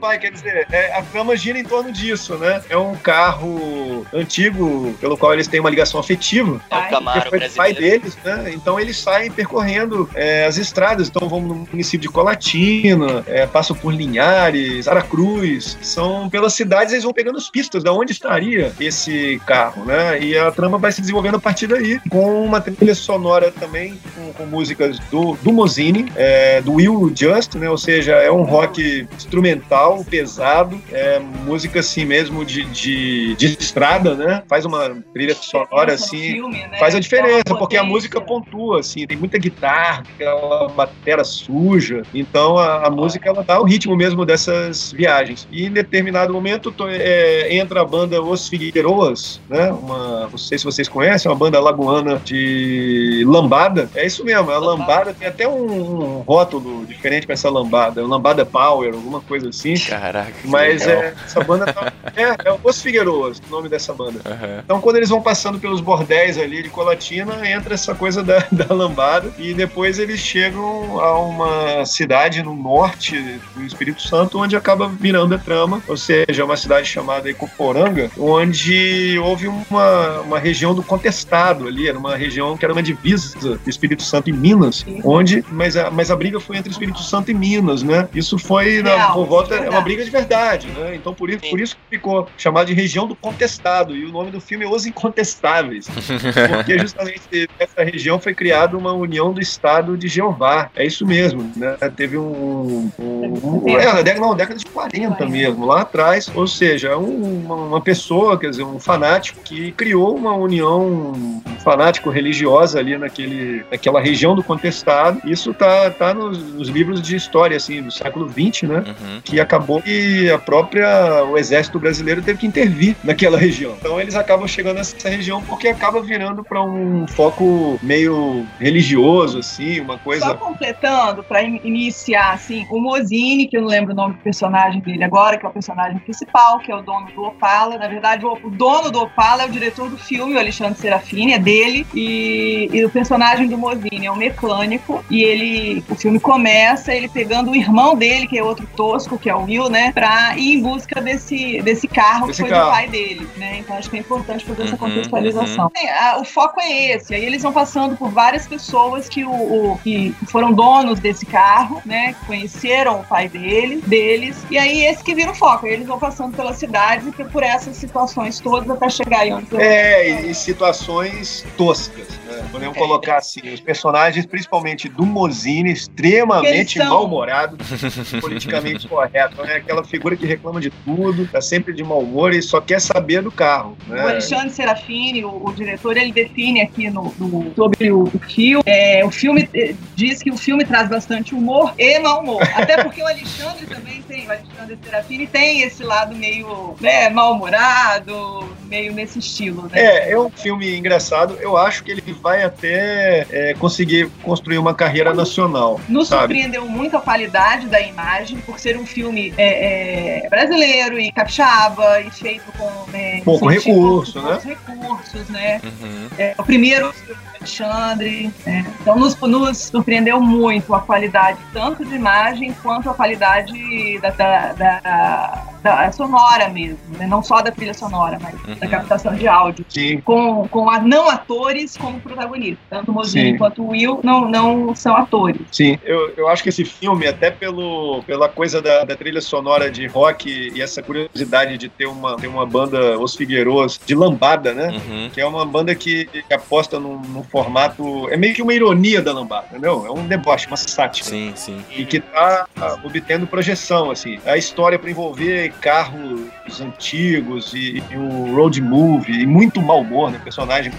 Pai, quer dizer, é, a trama gira em torno disso, né? É um carro antigo pelo qual eles têm uma ligação afetiva. É o Camaro que foi do pai brasileiro. deles, né? Então eles saem percorrendo é, as estradas. Então vão no município de Colatina, é, passam por Linhares, Aracruz. São pelas cidades eles vão pegando as pistas de onde estaria esse carro, né? E a trama vai se desenvolvendo a partir daí, com uma trilha sonora também, com, com músicas do, do Mozini, é, do Will Just, né? Ou seja, é um rock instrumental, pesado, é música assim mesmo de, de, de estrada, né? Faz uma trilha sonora assim, faz a diferença, porque a música pontua, assim, tem muita guitarra, aquela bateria suja, então a, a música ela dá o ritmo mesmo dessas viagens. E em determinado momento to- é, entra a banda Os Figueiroas, né? Uma, não sei se vocês conhecem, uma banda lagoana de lambada. É isso mesmo, a lambada tem até um, um rótulo diferente para essa lambada, lambada power, alguma coisa assim. Caraca. Mas é, essa banda tá, é, é Os Figueiroas, o nome dessa banda. Aham. Então, quando eles vão passando pelos bordéis ali de Colatina, entra essa coisa da, da lambada e depois eles chegam a uma cidade no norte do Espírito Santo, onde acaba virando a trama, ou seja, uma cidade chamada Ecoporanga, onde houve uma, uma região do contestado ali, era uma região que era uma divisa do Espírito Santo e Minas, onde, mas a, mas a briga foi entre Espírito Santo e Minas, né? Isso foi na, Real, por volta, é uma briga de verdade, né? Então por isso, por isso que ficou chamado de região do contestado e o nome do filme é Os Incontestáveis, porque justamente nessa região foi criada uma união do Estado de Jeová. É isso mesmo, né? Teve um, um, um é, na década, não, década de 40 mesmo, lá atrás, ou seja, um- uma, uma pessoa, quer dizer, um fanático que criou uma união fanático religiosa ali naquele, naquela região do contestado. Isso tá, tá nos, nos livros de história assim do século XX, né? Uhum. que acabou que a própria o exército brasileiro teve que intervir naquela região. Então eles acabam chegando nessa região porque acaba virando para um foco meio religioso assim, uma Só coisa completando, para iniciar, assim, o Mozini, que eu não lembro o nome do personagem dele agora, que é o personagem principal, que é o dono do Opala. Na verdade, o, o dono do Opala é o diretor do filme, o Alexandre Serafini, é dele. E, e o personagem do Mozini é um mecânico. E ele, o filme começa ele pegando o irmão dele, que é outro tosco, que é o Will, né? Pra ir em busca desse, desse carro Desse que foi carro. do pai dele, né? Então acho que é importante fazer essa Uhum, contextualização. uhum. A- o foco é esse. Aí eles vão passando por várias pessoas que, o, o- que foram donos desse carro, né? Que conheceram o pai dele, deles. E aí esse que vira o foco. Aí eles vão passando pela cidade e por essas situações todas até chegar aí onde É, e, e situações toscas? Podemos colocar assim, os personagens, principalmente do Mozini, extremamente mal-humorado, politicamente correto, né? Aquela figura que reclama de tudo, tá sempre de mau humor e só quer saber do carro, né? O Alexandre Serafini, o, o diretor, ele define aqui no, no- sobre o, o filme. É, o filme eh, diz que o filme traz bastante humor e mau humor. Até porque o Alexandre também tem, o Alexandre Serafini tem esse lado meio né, mal-humorado, meio nesse estilo, né? É, é um filme engraçado. Eu acho que ele vai até é, conseguir construir uma carreira nacional. Nos sabe? surpreendeu muito a qualidade da imagem, por ser um filme é, é, brasileiro e capixaba e feito com é, Pouco recurso, com né? poucos recursos, né? Uhum. É, o primeiro Alexandre. né? Então nos, nos surpreendeu muito a qualidade tanto de imagem quanto a qualidade da, da, da- da sonora mesmo, né? não só da trilha sonora, mas da Uhum. captação de áudio. Sim. Com, com a, não atores como protagonistas. Tanto o Mozini Sim. quanto o Will não, não são atores. Sim, eu, eu acho que esse filme, até pelo, pela coisa da, da trilha sonora de rock e essa curiosidade de ter uma, ter uma banda, Os Figueiros, de lambada, né? Uhum. Que é uma banda que, que aposta num, num formato. É meio que uma ironia da lambada, entendeu? É um deboche, uma sátira. Sim, sim. E que tá obtendo projeção, assim. A história para envolver carros antigos e, e o road movie, e muito mau humor, né? Personagem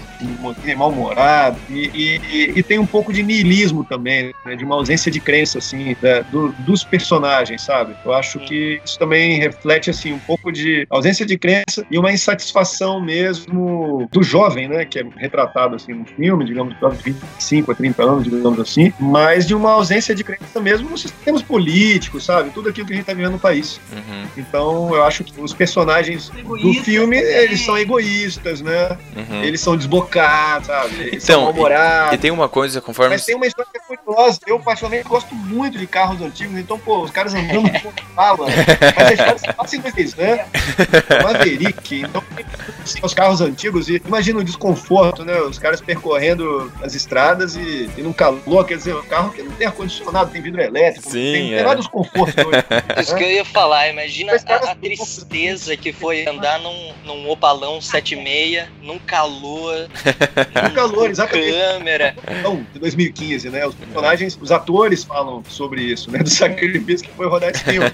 mal-humorado. E, e- e tem um pouco de niilismo também, né? De uma ausência de crença, assim, da- do- dos personagens, sabe? Eu acho que isso também reflete, assim, um pouco de ausência de crença e uma insatisfação mesmo do jovem, né? Que é retratado, assim, no filme, digamos, de 25 a 30 anos, digamos assim, mas de uma ausência de crença mesmo nos sistemas políticos, sabe? Tudo aquilo que a gente tá vivendo no país. Uhum. Então, eu acho que os personagens do Egoístas filme, também. eles são egoístas, né? Uhum. Eles são desbocados, sabe? Eles são Então, mal-humorados. e, e tem uma coisa, conforme. Mas tem uma história Eu, particularmente, gosto muito de carros antigos. Então, pô, os caras andando com fala. Mas a história se passa em inglês, né? Maverick. Então, assim, os carros antigos. E imagina o desconforto, né? Os caras percorrendo as estradas e, e num calor. Quer dizer, um carro que não tem ar-condicionado, tem vidro elétrico. Sim, tem, é. tem vários confortos hoje. Isso que eu ia falar, imagina a, a tristeza que foi andar num, num opalão 76, num calor, No calor, exatamente. câmera. Então, de 2015, né? Os personagens, os atores falam sobre isso, né? Do sacrifício que foi rodar esse filme.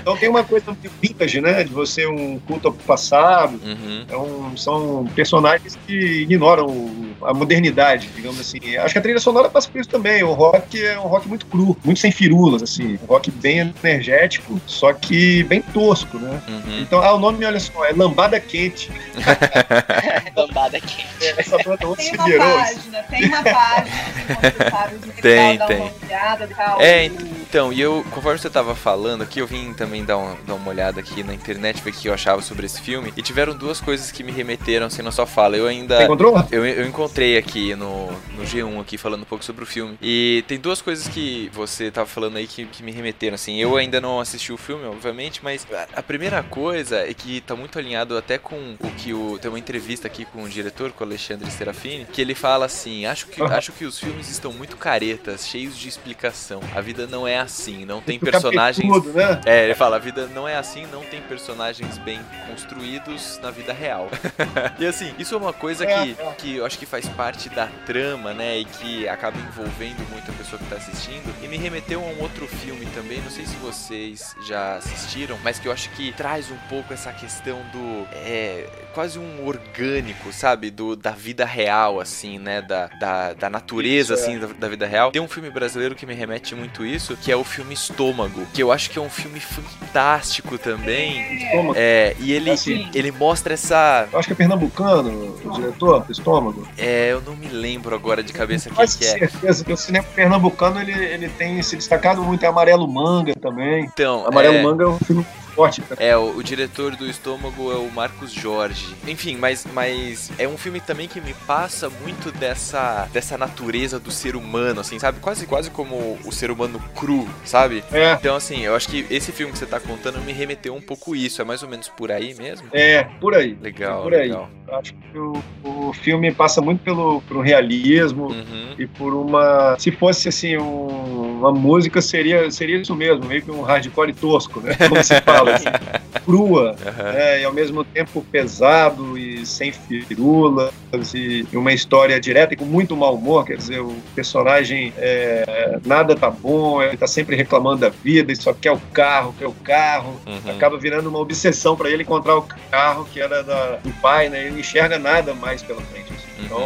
Então tem uma coisa meio vintage, né? De você um culto ao passado. Uhum. Um- são personagens que ignoram a modernidade, digamos assim. Acho que a trilha sonora passa por isso também. O rock é um rock muito cru, muito sem firulas, assim. Um rock bem energético, só que bem tosco, né? Uhum. Então, ah, o nome, olha só, é Lambada Quente. Lambada aqui. Essa banda Tem uma Figueiros. página, tem uma página de legal, Tem, dá tem. uma olhada e tal. É, então, e eu, conforme você tava falando aqui, eu vim também dar, um- dar uma olhada aqui na internet, ver o que eu achava sobre esse filme, e tiveram duas coisas que me remeteram, assim, na sua fala. Eu ainda. Você encontrou? Eu, eu encontrei aqui no, no G1 aqui falando um pouco sobre o filme. E tem duas coisas que você tava falando aí que, que me remeteram, assim. Eu ainda não assisti o filme, obviamente, mas a, a primeira coisa é que tá muito alinhado até com o que o. Tem uma entrevista aqui com o diretor, com o Alexandre Serafini, que ele fala assim: acho que, acho que os filmes estão muito caretas, cheios de explicação. A vida não é assim, não tem personagens. capetudo, né? É, ele fala, a vida não é assim, não tem personagens bem construídos na vida real. e assim, isso é uma coisa É, que, que eu acho que faz parte da trama, né? E que acaba envolvendo muito a pessoa que tá assistindo. E me remeteu a um outro filme também, não sei se vocês já assistiram, mas que eu acho que traz um pouco essa questão do. É, quase um orgânico, sabe? Do, da vida real, assim, né? Da, da, da natureza, Isso, é. assim, da, da vida real. Tem um filme brasileiro que me remete muito isso, que é o filme Estômago, que eu acho que é um filme fantástico também. Estômago. É, e ele, Assim. ele mostra essa. Eu acho que é pernambucano, o diretor estômago. É, eu não me lembro agora de cabeça quem que é. certeza que o cinema pernambucano ele, ele tem se destacado muito. É Amarelo Manga também. Então, Amarelo é, Manga é um filme forte. É, o, o diretor do Estômago é o Marcos Jorge. Enfim, mas, mas é um filme também que me passa muito dessa, dessa natureza do ser humano, assim, sabe? Quase, quase como o ser humano cru, sabe? É. Então, assim, eu acho que esse filme que você tá contando me remeteu um pouco isso. É mais ou menos por aí mesmo? É, por aí. Legal, por aí. legal. Acho que o, o filme passa muito pelo, pelo realismo Uhum. e por uma. Se fosse assim, um- uma música, seria, seria isso mesmo, meio que um hardcore tosco, né? Como se fala, assim, crua, né? e ao mesmo tempo pesado e sem firulas, e uma história direta e com muito mau humor. Quer dizer, o personagem é, nada tá bom, ele tá sempre reclamando da vida, ele só quer o carro, quer o carro. Uhum. Acaba virando uma obsessão para ele encontrar o carro que era da- do pai, né? Ele não enxerga nada mais pela frente. assim. Então,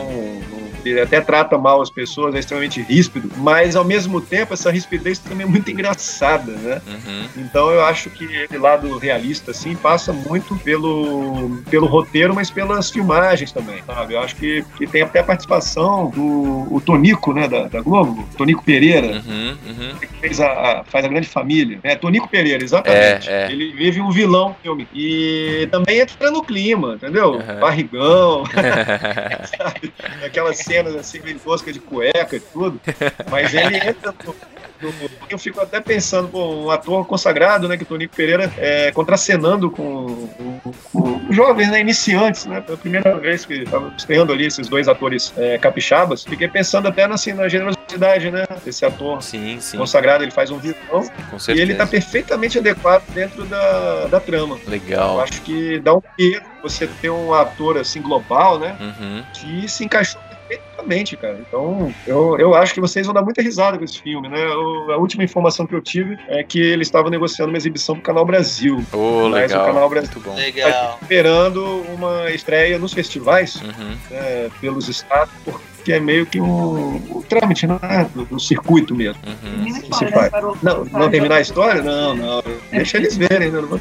não- ele até trata mal as pessoas, é extremamente ríspido, mas ao mesmo tempo essa rispidez também é muito engraçada, né? Uhum. Então eu acho que esse lado realista, assim, passa muito pelo, pelo roteiro, mas pelas filmagens também, sabe? Eu acho que, que tem até a participação do o Tonico, né, da, da Globo, Tonico Pereira, Uhum, uhum. que fez a, a- faz a grande família. É, Tonico Pereira, exatamente. É, é. Ele vive um vilão no filme. E também entra no clima, entendeu? Barrigão, sabe? Aquelas cenas assim, meio tosca de cueca e tudo. Mas ele entra no. no- eu fico até pensando, pô, um ator consagrado, né, que o Tonico Pereira é contracenando com, com, com jovens, né, iniciantes, né, pela primeira vez que estava estreando ali esses dois atores é, capixabas, fiquei pensando até assim, na generosidade, né, desse ator Sim, sim. consagrado, ele faz um vilão e ele tá perfeitamente adequado dentro da, da trama. Legal. Eu acho que dá um peso você ter um ator assim global, né? Uhum. Que se encaixou bit perfeitamente, cara. Então, eu, eu acho que vocês vão dar muita risada com esse filme, né? Eu- a última informação que eu tive é que ele estava negociando uma exibição pro Canal Brasil. Ô, Mas legal. o Canal Brasil Muito bom. Legal. esperando uma estreia nos festivais Uhum. né, pelos estados, porque é meio que um, um trâmite né, do, do circuito mesmo. Uhum. que se faz. Não, não terminar a história? Não, não. Deixa eles verem, né? Não vou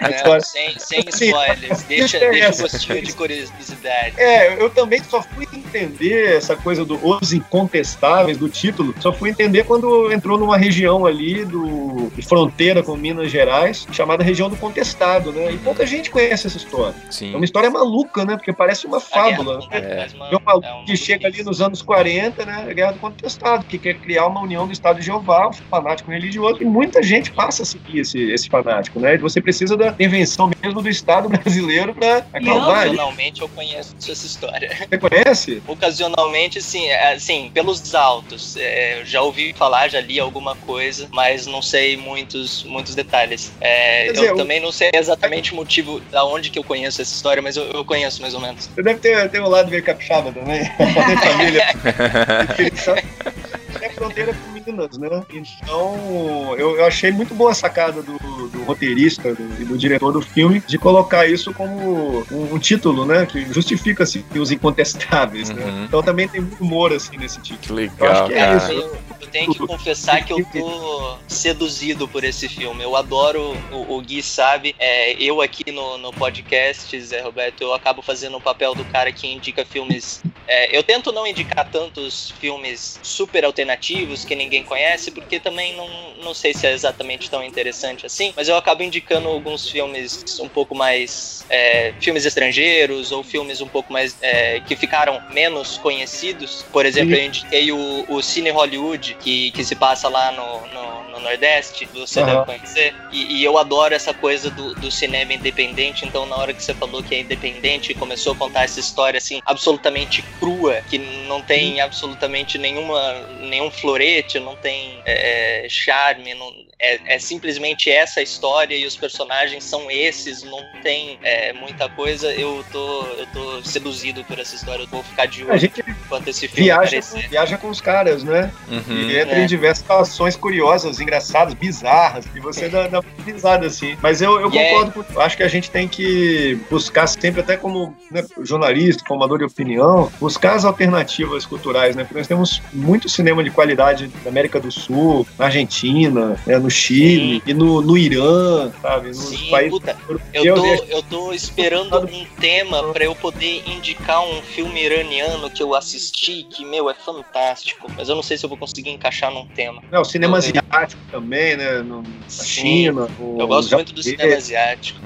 Não, história- sem, sem Assim, spoilers. Deixa, deixa deixa o essa. gostinho de curiosidade. É, eu também só fui entender essa coisa do Os Incontestáveis, do título, só fui entender quando entrou numa região ali do, de fronteira com Minas Gerais, chamada região do Contestado, né? E pouca gente conhece essa história. Sim. É uma história maluca, né? Porque parece uma fábula. né? É. É um maluco que chega ali nos anos 40, né? A Guerra do Contestado, que quer criar uma união do Estado de Jeová, um fanático religioso, e muita gente passa a seguir esse, esse fanático, né? E você precisa da invenção mesmo do Estado brasileiro para acalmar. Ocasionalmente eu conheço essa história. Você conhece? Ocasionalmente, sim, assim, pelos autos. É, já ouvi falar, já li alguma coisa, mas não sei muitos, mutos detalhes. É, dizer, eu o- também não sei exatamente o motivo da onde que eu conheço essa história, mas eu, eu conheço mais ou menos. Você deve ter, ter um lado meio capixaba também. Família. Fronteira com Minas, né? Então, eu, eu achei muito boa a sacada do, do roteirista do- e do diretor do filme de colocar isso como um, um título, né? Que justifica assim, os incontestáveis, né? Então também tem muito humor assim nesse título. Que Eu acho legal, que é isso. Eu, eu tenho que confessar que eu tô seduzido por esse filme. Eu adoro, o, o Gui sabe, é, eu aqui no, no podcast, Zé Roberto, eu acabo fazendo o papel do cara que indica filmes. É, eu tento não indicar tantos filmes super alternativos que ninguém conhece, porque também não, não sei se é exatamente tão interessante assim, mas eu acabo indicando alguns filmes um pouco mais. é, filmes estrangeiros ou filmes um pouco mais. é, que ficaram menos conhecidos. Por exemplo, Sim. eu indiquei o, o Cine Hollywood, que, que se passa lá no, no, no Nordeste, você Aham. deve conhecer. E, e eu adoro essa coisa do, do cinema independente, então na hora que você falou que é independente e começou a contar essa história assim, absolutamente crua, que não tem absolutamente nenhuma, nenhum florete, não tem é, charme, não, é, é simplesmente essa história e os personagens são esses, não tem é, muita coisa. Eu tô, eu tô seduzido por essa história, eu vou ficar de olho A gente enquanto esse filme Viaja, aparecer. viaja com os caras, né? Uhum. E entra É. em diversas situações curiosas, engraçadas, bizarras, e você dá, dá uma risada assim. Mas eu, eu E é- concordo com. Acho que a gente tem que buscar sempre, até como né, jornalista, formador de opinião, buscar as alternativas culturais, né? Porque nós temos muito cinema de qualidade na América do Sul, na Argentina, né, no Chile e no, no Irã, sabe? Nos Sim, países puta. Eu tô, a eu tô esperando um tema pra eu poder indicar um filme iraniano que eu assisti, que, meu, é fantástico. Mas eu não sei se eu vou conseguir encaixar num tema. Não, cinema asiático asiático também, né? No, na China. Eu gosto muito do cinema asiático.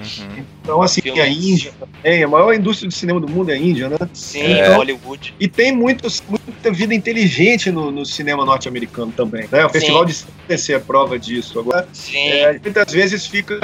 Então, assim, Filmes. a Índia também. A maior indústria de cinema do mundo é a Índia, né? Sim, Então, Hollywood. E tem muitos, muita vida inteligente no, no cinema norte-americano também. Né? O Festival de Sundance é prova disso. Agora, Sim. é, muitas vezes fica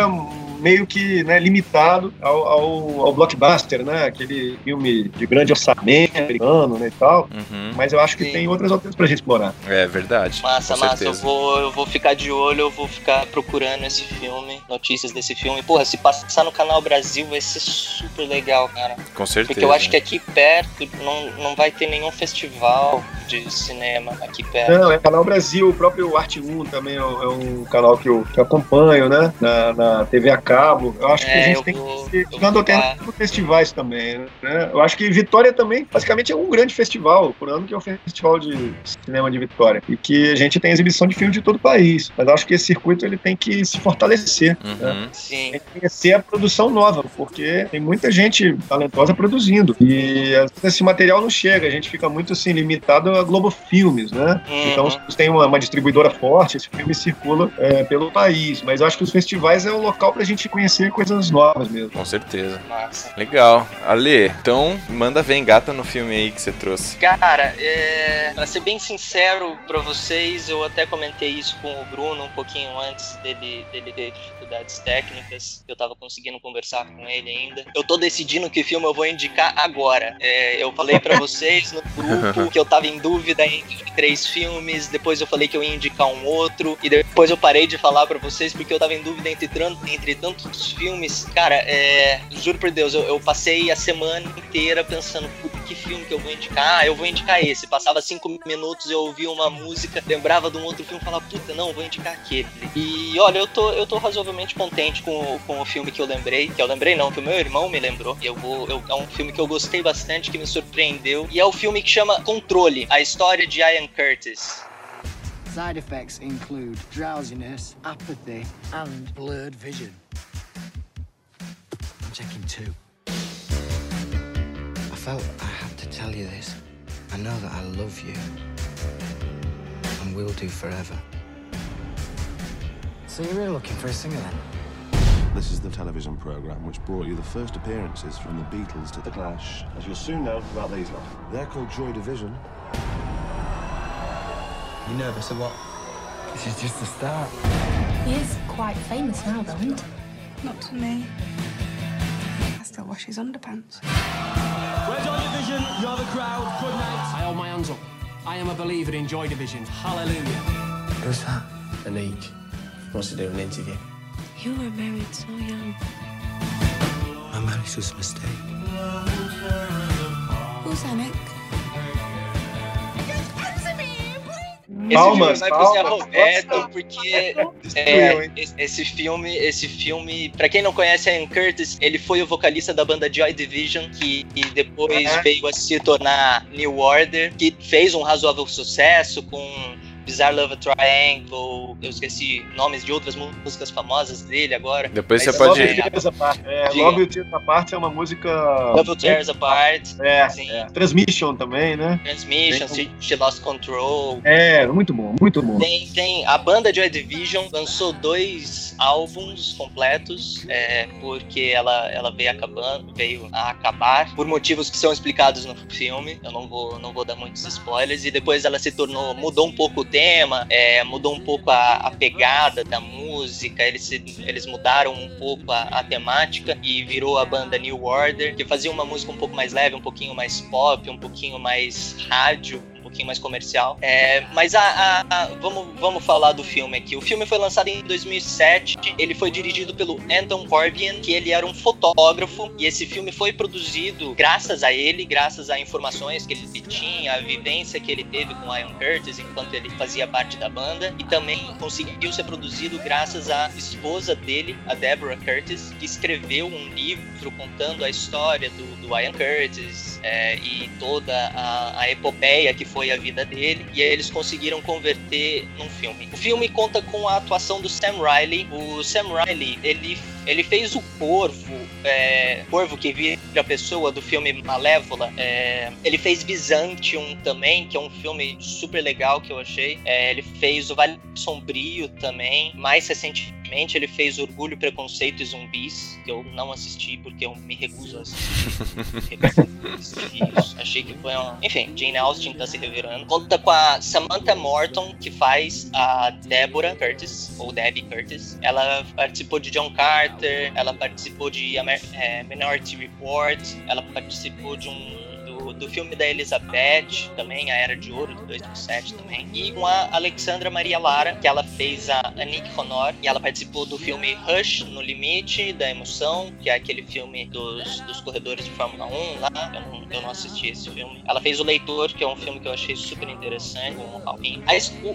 meio que né, limitado ao, ao, ao blockbuster, né? Aquele filme de grande orçamento americano né, e tal. Mas eu acho que tem outras alternativas pra gente explorar. É verdade. Massa, massa. Eu vou, eu vou ficar de olho, eu vou ficar procurando esse filme, notícias desse filme. Porra, se passar no canal Brasil vai ser super legal, cara. Com certeza. Porque eu acho que aqui perto não, não vai ter nenhum festival de cinema aqui perto. Não, é Canal Brasil, o próprio Arte 1 também é um, é um canal que eu, que eu acompanho, né? Na, na TV a cabo. Eu acho que É, a gente eu tem vou- que ir dando para festivais também, né? Eu acho que Vitória também, basicamente, é um grande festival por ano, que é o Festival de Cinema de Vitória. E que a gente tem exibição de filme de todo o país. Mas acho que esse circuito ele tem que se fortalecer. Né? Sim. Tem que conhecer a produção nova, porque tem muita gente talentosa produzindo. E esse material não chega, a gente fica muito assim limitado a Globo Filmes, né? Uhum. Então, se você tem uma, uma distribuidora forte, esse filme circula é, pelo país. Mas eu acho que os festivais é o local pra gente conhecer coisas novas mesmo. Com certeza. Massa. Legal. Ale, então manda ver engata no filme aí que você trouxe. Cara, é... pra ser bem sincero pra vocês, eu até comentei isso com o Bruno um pouquinho antes dele, dele ter dificuldades técnicas. Eu tava conseguindo conversar com ele ainda. Eu tô decidindo que filme eu vou indicar agora. É, eu falei pra vocês no grupo que eu tava em dúvida entre três filmes, depois eu falei que eu ia indicar um outro, e depois eu parei de falar pra vocês porque eu tava em dúvida entre, entre tantos filmes. Cara, é, juro por Deus, eu, eu passei a semana inteira pensando, que filme que eu vou indicar? Ah, eu vou indicar esse. Passava cinco minutos, eu ouvia uma música, lembrava de um outro filme e falava, puta, não, vou indicar aquele. E olha, eu tô, eu tô razoavelmente contente com, o- com o filme que eu lembrei, que eu lembrei não, que o meu irmão me lembrou. Eu vou, eu- é um filme que eu gostei bastante, que me surpreendeu. E é o filme que chama Controle, a história de Ian Curtis. Side effects include drowsiness, apathy, and blurred vision. I'm checking two. I felt I had to tell you this. I know that I love you. And will do forever. So you're really looking for a singer then? This is the television program which brought you the first appearances from the Beatles to the Clash, as you'll soon know about these lot. They're called Joy Division. You nervous or what? This is just the start. He is quite famous now, though, isn't he? Not to me. I still wash his underpants. We're Joy Division, you're the crowd, good night. I hold my hands up. I am a believer in Joy Division. Hallelujah. Who's that? Anik. Do an interview. You were married so young. My marriage was a mistake. Who's Anik? Esse Palmas, filme vai pro Zé palmas, Roberto, porque é, esse- esse filme, esse filme, pra quem não conhece Ian Curtis, ele foi o vocalista da banda Joy Division, que e depois Uhum. veio a se tornar New Order, que fez um razoável sucesso com Bizarre Love Triangle, eu esqueci nomes de outras músicas famosas dele agora. Depois você pode- é, Love You Tears Apart. É, Diga. Love Tears Apart é uma música. Love You Tears Apart, É, é. Transmission também, né? Transmission, Tem She, She Lost Control. É, muito bom, muito bom. Tem, tem a banda Joy Division lançou dois álbuns completos, é, porque ela, ela veio acabando, veio a acabar por motivos que são explicados no filme. Eu não vou, não vou dar muitos spoilers. E depois ela se tornou, mudou um pouco o tema, é, mudou um pouco a, a pegada da música. Eles, eles mudaram um pouco a, a temática e virou a banda New Order, que fazia uma música um pouco mais leve, um pouquinho mais pop, um pouquinho mais rádio pouquinho mais comercial. É, mas a, a- a- vamos, vamos falar do filme aqui. O filme foi lançado em 2007. Ele foi dirigido pelo Anton Corbijn, que ele era um fotógrafo. E esse filme foi produzido graças a ele, graças a informações que ele tinha, a vivência que ele teve com Ian Curtis enquanto ele fazia parte da banda. E também conseguiu ser produzido graças à esposa dele, a Deborah Curtis, que escreveu um livro contando a história do, do Ian Curtis é, e toda a, a epopeia que foi a vida dele. E aí eles conseguiram converter num filme. O filme conta com a atuação do Sam Riley. O Sam Riley, ele Ele fez o Corvo, é, Corvo que vira a pessoa do filme Malévola. É, ele fez Byzantium também, que é um filme super legal que eu achei. É, ele fez o Vale Sombrio também. Mais recentemente, ele fez Orgulho, Preconceito e Zumbis, que eu não assisti porque eu me recuso a assistir. Isso. Achei que foi um. Enfim, Jane Austen tá se revirando. Conta com a Samantha Morton, que faz a Deborah Curtis, ou Debbie Curtis. Ela participou de John Carter, ela participou de é, Minority Report, ela participou de um do, filme da Elizabeth, também, A Era de Ouro, de 2007 também. E com a Alexandra Maria Lara, que ela fez a Nick Honor, e ela participou do filme Rush, No Limite da Emoção, que é aquele filme dos, dos corredores de Fórmula 1 lá. Eu não, eu não assisti esse filme. Ela fez O Leitor, que é um filme que eu achei super interessante, com o Alvin.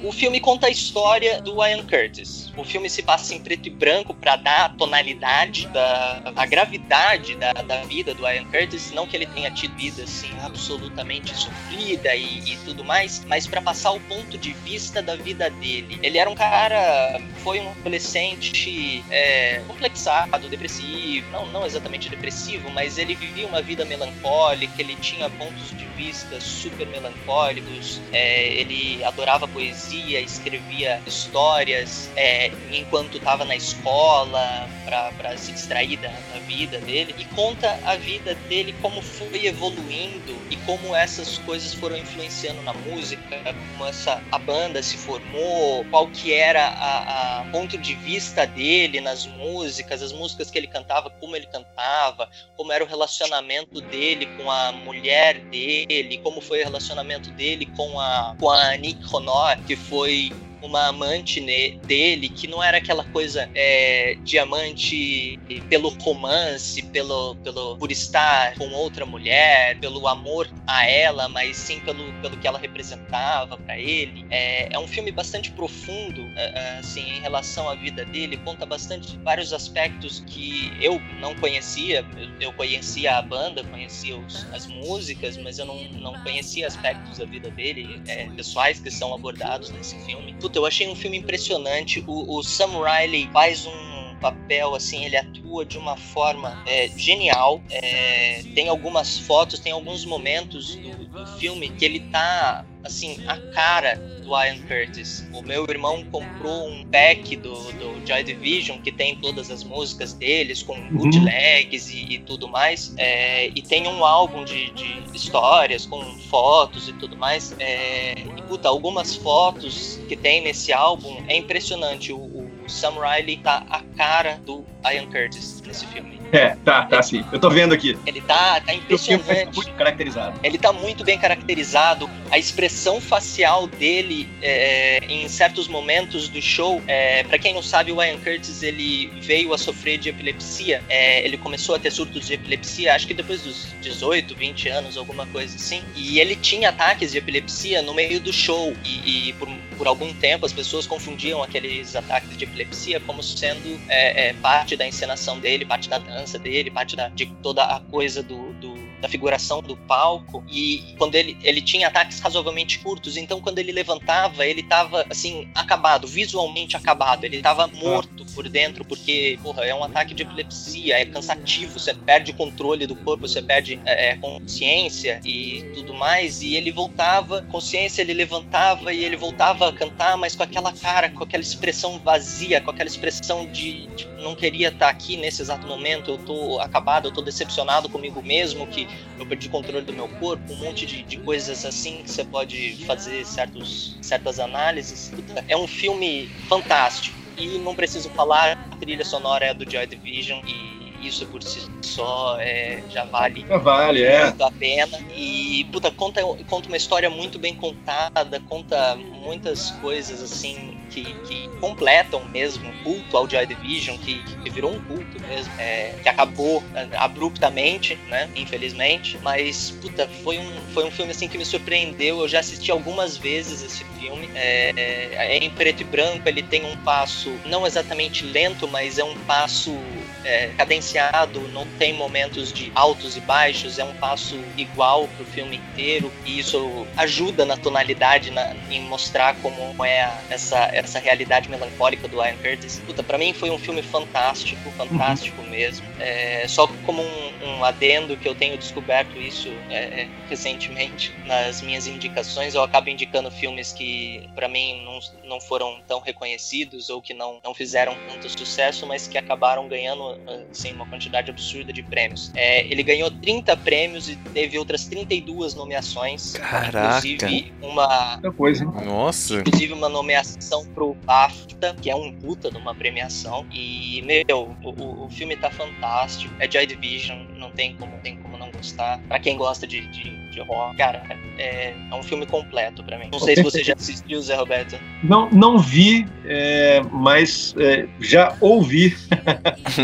O filme conta a história do Ian Curtis. O filme se passa em preto e branco para dar a tonalidade, da, a gravidade da, da vida do Ian Curtis. Não que ele tenha tido vida assim absolutamente sofrida e, e tudo mais, mas para passar o ponto de vista da vida dele. Ele era um cara, foi um adolescente é, complexado, depressivo, não, não exatamente depressivo, mas ele vivia uma vida melancólica, ele tinha pontos de vista super melancólicos, é, ele adorava poesia, escrevia histórias é, enquanto estava na escola para se distrair da, da vida dele e conta a vida dele como foi evoluindo e como essas coisas foram influenciando na música, como essa a banda se formou, qual que era a ponto de vista dele nas músicas, as músicas que ele cantava, como ele cantava, como era o relacionamento dele com a mulher dele, como foi o relacionamento dele com a com a Nick Honor, que foi uma amante dele que não era aquela coisa é, diamante pelo romance, pelo, pelo por estar com outra mulher, pelo amor a ela, mas sim pelo, pelo que ela representava para ele. É, é, um filme bastante profundo, é, é, assim, em relação à vida dele. Conta bastante vários aspectos que eu não conhecia. Eu conhecia a banda, conhecia os, as músicas, mas eu não, não conhecia aspectos da vida dele, é, pessoais que são abordados nesse filme puta, eu achei um filme impressionante. O, o Sam Riley faz um papel, assim, ele atua de uma forma é, genial. É, tem algumas fotos, tem alguns momentos do, do, filme que ele tá, assim, a cara do Ian Curtis. O meu irmão comprou um pack do, do Joy Division que tem todas as músicas deles, com uhum. bootlegs e, e tudo mais. É, e tem um álbum de, de, histórias com fotos e tudo mais. É, e, puta, algumas fotos que tem nesse álbum é impressionante. O, o Sam Riley tá a cara do Ian Curtis nesse filme. É, tá, tá sim. Eu tô vendo aqui. Ele tá, tá impressionante. Muito caracterizado. Ele tá muito bem caracterizado. A expressão facial dele é, em certos momentos do show. É, para quem não sabe, o Ian Curtis ele veio a sofrer de epilepsia. É, ele começou a ter surtos de epilepsia, acho que depois dos 18, 20 anos, alguma coisa assim. E ele tinha ataques de epilepsia no meio do show. E, e por, por algum tempo as pessoas confundiam aqueles ataques de epilepsia como sendo é, é, parte da encenação dele, parte da dança dele, parte da, de toda a coisa do, do da figuração do palco. E quando ele, ele tinha ataques razoavelmente curtos, então quando ele levantava, ele tava assim, acabado, visualmente acabado, ele tava morto por dentro, porque, porra, é um ataque de epilepsia, é cansativo, você perde o controle do corpo, você perde é, é consciência e tudo mais, e ele voltava, consciência, ele levantava e ele voltava a cantar, mas com aquela cara, com aquela expressão vazia, com aquela expressão de, de não queria estar aqui nesse exato momento, eu tô acabado, eu tô decepcionado comigo mesmo, que eu perdi controle do meu corpo, um monte de, de coisas assim que você pode fazer certos, certas análises. É um filme fantástico. E não preciso falar, a trilha sonora é do Joy Division e isso por si só é, já vale, já vale é. muito a pena. E, puta, conta, conta uma história muito bem contada, conta muitas coisas assim que, que completam mesmo o culto ao Joy Division, que, que virou um culto mesmo, é, que acabou é, abruptamente, né? Infelizmente. Mas, puta, foi um, foi um filme assim que me surpreendeu. Eu já assisti algumas vezes esse filme. É, é, é em preto e branco, ele tem um passo não exatamente lento, mas é um passo é, cadenciado, não tem momentos de altos e baixos, é um passo igual pro filme inteiro, e isso ajuda na tonalidade, na, em mostrar como é essa, essa realidade melancólica do Ian Curtis. Puta, pra mim foi um filme fantástico, fantástico uhum. mesmo. É, só como um, um, adendo que eu tenho descoberto isso é, recentemente nas minhas indicações, eu acabo indicando filmes que para mim não, não foram tão reconhecidos ou que não, não fizeram tanto sucesso, mas que acabaram ganhando assim, uma quantidade absurda de prêmios. É, ele ganhou 30 prêmios e teve outras 32 nomeações. Caraca! Inclusive uma. Coisa, Nossa! Inclusive uma nomeação pro BAFTA, que é um puta de uma premiação. E, meu, o, o filme tá fantástico. É Joy Division, não tem como, tem como não gostar. Pra quem gosta de, de de horror. Cara, é, é um filme completo para mim. Não sei se você já assistiu, Zé Roberto. Não, não vi, é, mas é, já ouvi.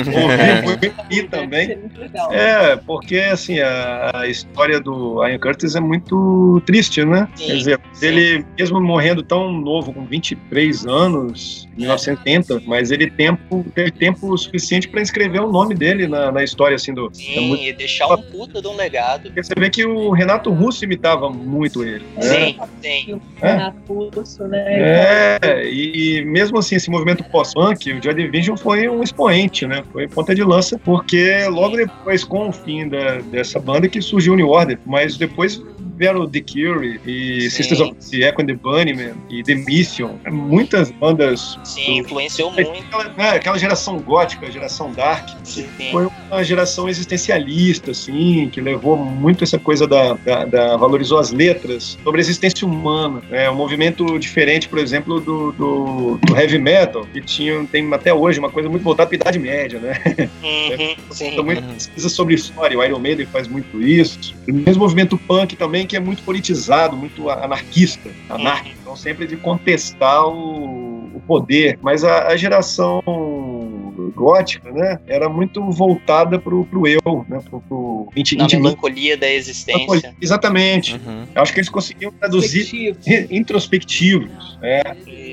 ouvi e também. É, porque assim, a, a, história do Ian Curtis é muito triste, né? Sim, Quer dizer, sim. ele mesmo morrendo tão novo, com 23 anos, em 1980, mas ele tempo, teve tempo suficiente para escrever o nome dele na, na história assim do. Sim, e deixar um puta de um legado. Você vê que o Renato Renato Russo imitava muito ele. Né? Sim, sim. É? Renato Russo, né? É, e, e mesmo assim, esse movimento pós-punk, o Joy Division foi um expoente, né? Foi ponta de lança, porque logo depois, com o fim da, dessa banda, que surgiu o New Order, mas depois vieram The Cure e Sim. Sisters of the Echo and the Bunnymen e The Mission. Muitas bandas. Sim, do... influenciou muito. Aquela, né, aquela geração gótica, geração dark, Sim. foi uma geração existencialista, assim, que levou muito essa coisa da, da, da valorizou as letras sobre a existência humana. É um movimento diferente, por exemplo, do, do, do, heavy metal, que tinha, tem até hoje uma coisa muito voltada para a Idade Média, né? Uhum, sim. Então, muita pesquisa sobre história, o Iron Maiden faz muito isso. O mesmo movimento punk também, que é muito politizado, muito anarquista, anárquico, então sempre de contestar o, o poder. Mas a, a geração gótica, né, era muito voltada pro, pro eu, né, pro, pro inti, Na melancolia da existência. Exatamente. Uhum. Acho que eles conseguiam traduzir introspectivos, né,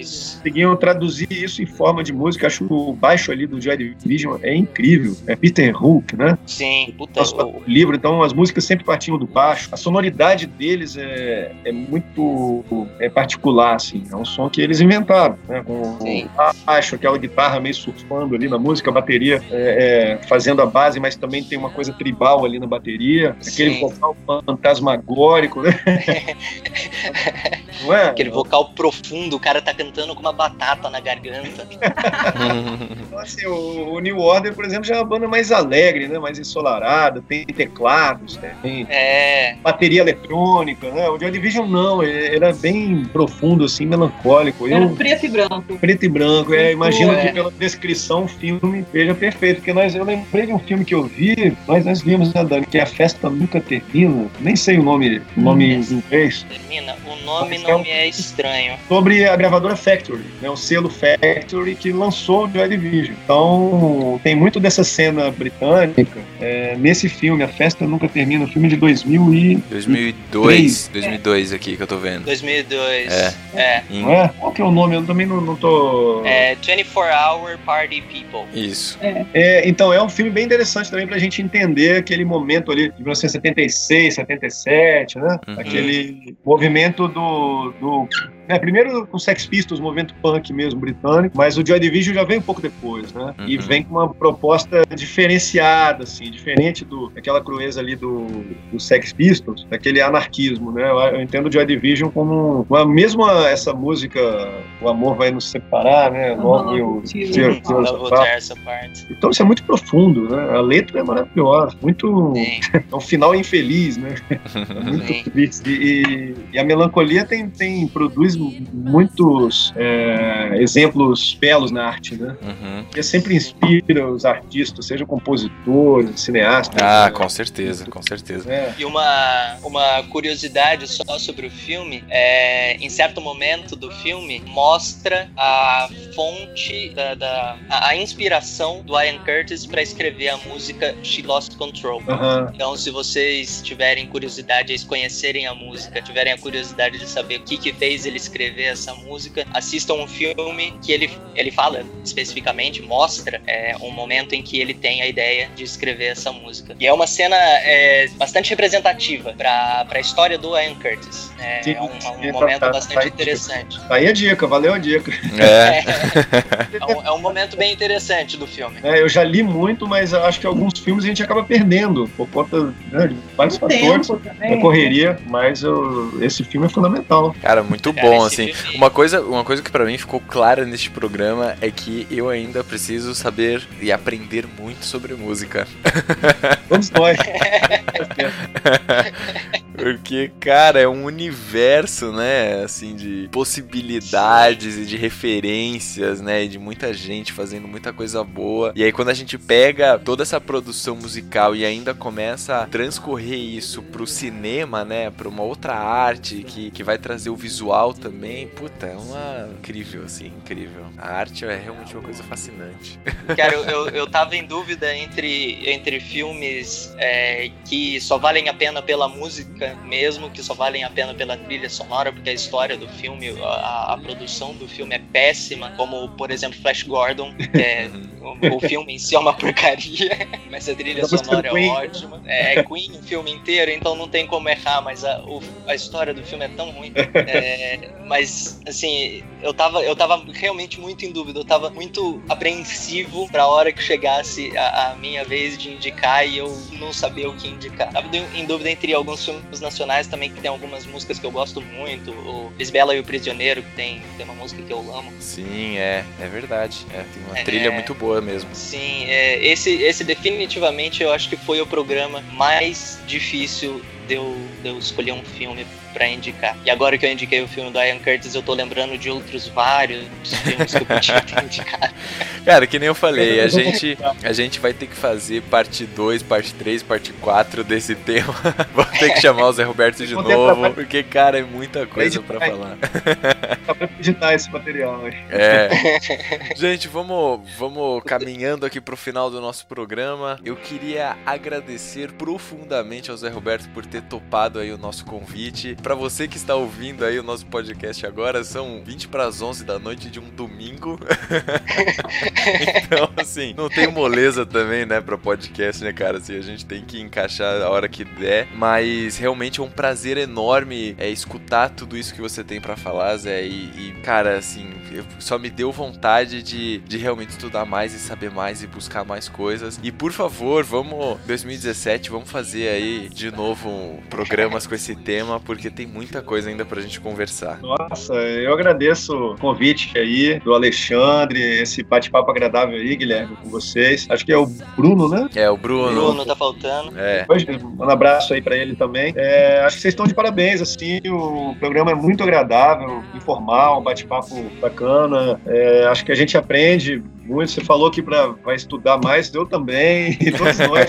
conseguiam traduzir isso em forma de música. Acho que o baixo ali do Joy Division é incrível. É Peter Hook, né? Sim, puta. O livro, então as músicas sempre partiam do baixo. A sonoridade deles é, é muito é particular, assim. É um som que eles inventaram, né? Com Sim. o baixo, aquela guitarra meio surfando ali na música, a bateria é, é, fazendo a base, mas também tem uma coisa tribal ali na bateria. Aquele Sim. vocal fantasmagórico, né? É? Aquele vocal profundo, o cara tá cantando com uma batata na garganta. então, assim, o, o, New Order, por exemplo, já é uma banda mais alegre, né? Mais ensolarada, tem teclados, né? tem é. bateria eletrônica, né? O Joy Division não, ele era bem profundo, assim, melancólico. Era eu, preto e branco. Preto e branco, é. Imagino é. que pela descrição o filme seja perfeito, porque nós, eu lembrei de um filme que eu vi, nós, nós vimos, né, Dani, que é A Festa Nunca Termina, nem sei o nome, o nome em inglês. Termina, o nome não me é estranho. Sobre a gravadora Factory, né, o selo Factory que lançou o Joy Division. Então, tem muito dessa cena britânica é, nesse filme, A Festa Nunca Termina, um filme de 2000 e... 2002, 2002 aqui que eu tô vendo. 2002. É. é. Não é? Qual que é o nome? Eu também não, não tô... É 24 Hour Party People. Isso. É. é. então, é um filme bem interessante também pra gente entender aquele momento ali de 1976, 77, né? Uhum. Aquele movimento do, do é, primeiro o Sex Pistols, movimento punk mesmo britânico, mas o Joy Division já vem um pouco depois, né? Uhum. E vem com uma proposta diferenciada, assim, diferente do aquela crueza ali do, do Sex Pistols, daquele anarquismo, né? Eu, eu entendo o Joy Division como uma mesma essa música O Amor Vai Nos Separar, né? Logo eu essa parte. Então isso é muito profundo, né? A letra é maravilhosa, muito é um final infeliz, né? muito triste. E, e, a melancolia tem, tem produz muitos é, exemplos belos na arte, né? Uhum. Que sempre inspira os artistas, seja compositores, cineastas. Ah, né? com certeza, com certeza. É. E uma, uma curiosidade só sobre o filme, é, em certo momento do filme, mostra a fonte, da, da a, a, inspiração do Ian Curtis para escrever a música She Lost Control. Uhum. Então, se vocês tiverem curiosidade de conhecerem a música, tiverem a curiosidade de saber o que que fez ele escrever essa música, assistam um filme que ele, ele fala especificamente, mostra é, um momento em que ele tem a ideia de escrever essa música. E é uma cena é, bastante representativa para a história do Ian Curtis. É, Sim, é um, é um sim, momento tá- tá- bastante tá- interessante. Tá aí a dica, valeu a dica. É. É um, é um momento bem interessante do filme. É, eu já li muito, mas acho que alguns filmes a gente acaba perdendo por conta né, de vários fatores da correria, mas eu- esse filme é fundamental. Cara, muito Cara, bom, assim. Uma coisa, uma coisa que pra mim ficou clara neste programa é que eu ainda preciso saber e aprender muito sobre música. Todos nós. Porque, cara, é um universo, né, assim, de possibilidades e de referências, né, e de muita gente fazendo muita coisa boa. E aí quando a gente pega toda essa produção musical e ainda começa a transcorrer isso pro cinema, né, pra uma outra arte que, que vai trazer o visual também, puta, é uma incrível, assim, incrível. A arte é realmente uma coisa fascinante. Cara, eu, eu, eu tava em dúvida entre, entre filmes é, que só valem a pena pela música mesmo, que só valem a pena pela trilha sonora, porque a história do filme, a, a produção do filme é péssima, como, por exemplo, Flash Gordon, que é, o, o filme em si é uma porcaria, mas a trilha sonora é ótima. É, é Queen o filme inteiro, então não tem como errar, mas a, o- a história do filme é tão ruim. É, mas, assim, eu tava, eu tava realmente muito em dúvida, eu tava muito apreensivo pra hora que chegasse a, a minha vez de indicar e eu não sabia o que indicar. Tava em dúvida entre alguns filmes nacionais também, que tem algumas músicas que eu gosto muito, o Lisbela e o Prisioneiro, que tem, tem uma música que eu amo. Sim, é, é verdade. É, tem uma É. trilha muito boa mesmo. Sim, é, esse, esse definitivamente eu acho que foi o programa mais difícil de eu, de eu escolher um filme pra indicar. E agora que eu indiquei o filme do Ian Curtis, eu tô lembrando de outros vários filmes que eu podia ter indicado. Cara, que nem eu falei, a gente, a gente vai ter que fazer parte 2, parte 3, parte 4 desse tema. Vamos ter que chamar o Zé Roberto de novo, porque, cara, é muita coisa pra falar. Dá pra editar esse material. É. Gente, vamos, vamos caminhando aqui pro final do nosso programa. Eu queria agradecer profundamente ao Zé Roberto por ter topado aí o nosso convite. Pra você que está ouvindo aí o nosso podcast agora, são 20 para as 11 da noite de um domingo. então, assim, não tem moleza também, né, pra podcast, né, cara? Assim, a gente tem que encaixar a hora que der. Mas realmente é um prazer enorme é, escutar tudo isso que você tem pra falar, Zé. E, e, cara, assim, só me deu vontade de, de realmente estudar mais e saber mais e buscar mais coisas. E por favor, vamos, 2017, vamos fazer aí de novo programas com esse tema, porque tem muita coisa ainda pra gente conversar. Nossa, eu agradeço o convite aí do Alexandre, esse bate-papo agradável aí, Guilherme, com vocês. Acho que é o Bruno, né? É, o Bruno. Bruno tá faltando. É. Hoje, um abraço aí pra ele também. É, acho que vocês estão de parabéns, assim, o programa é muito agradável, informal, um bate-papo bacana. É, acho que a gente aprende muito. Você falou que pra, vai estudar mais, eu também, e todos nós,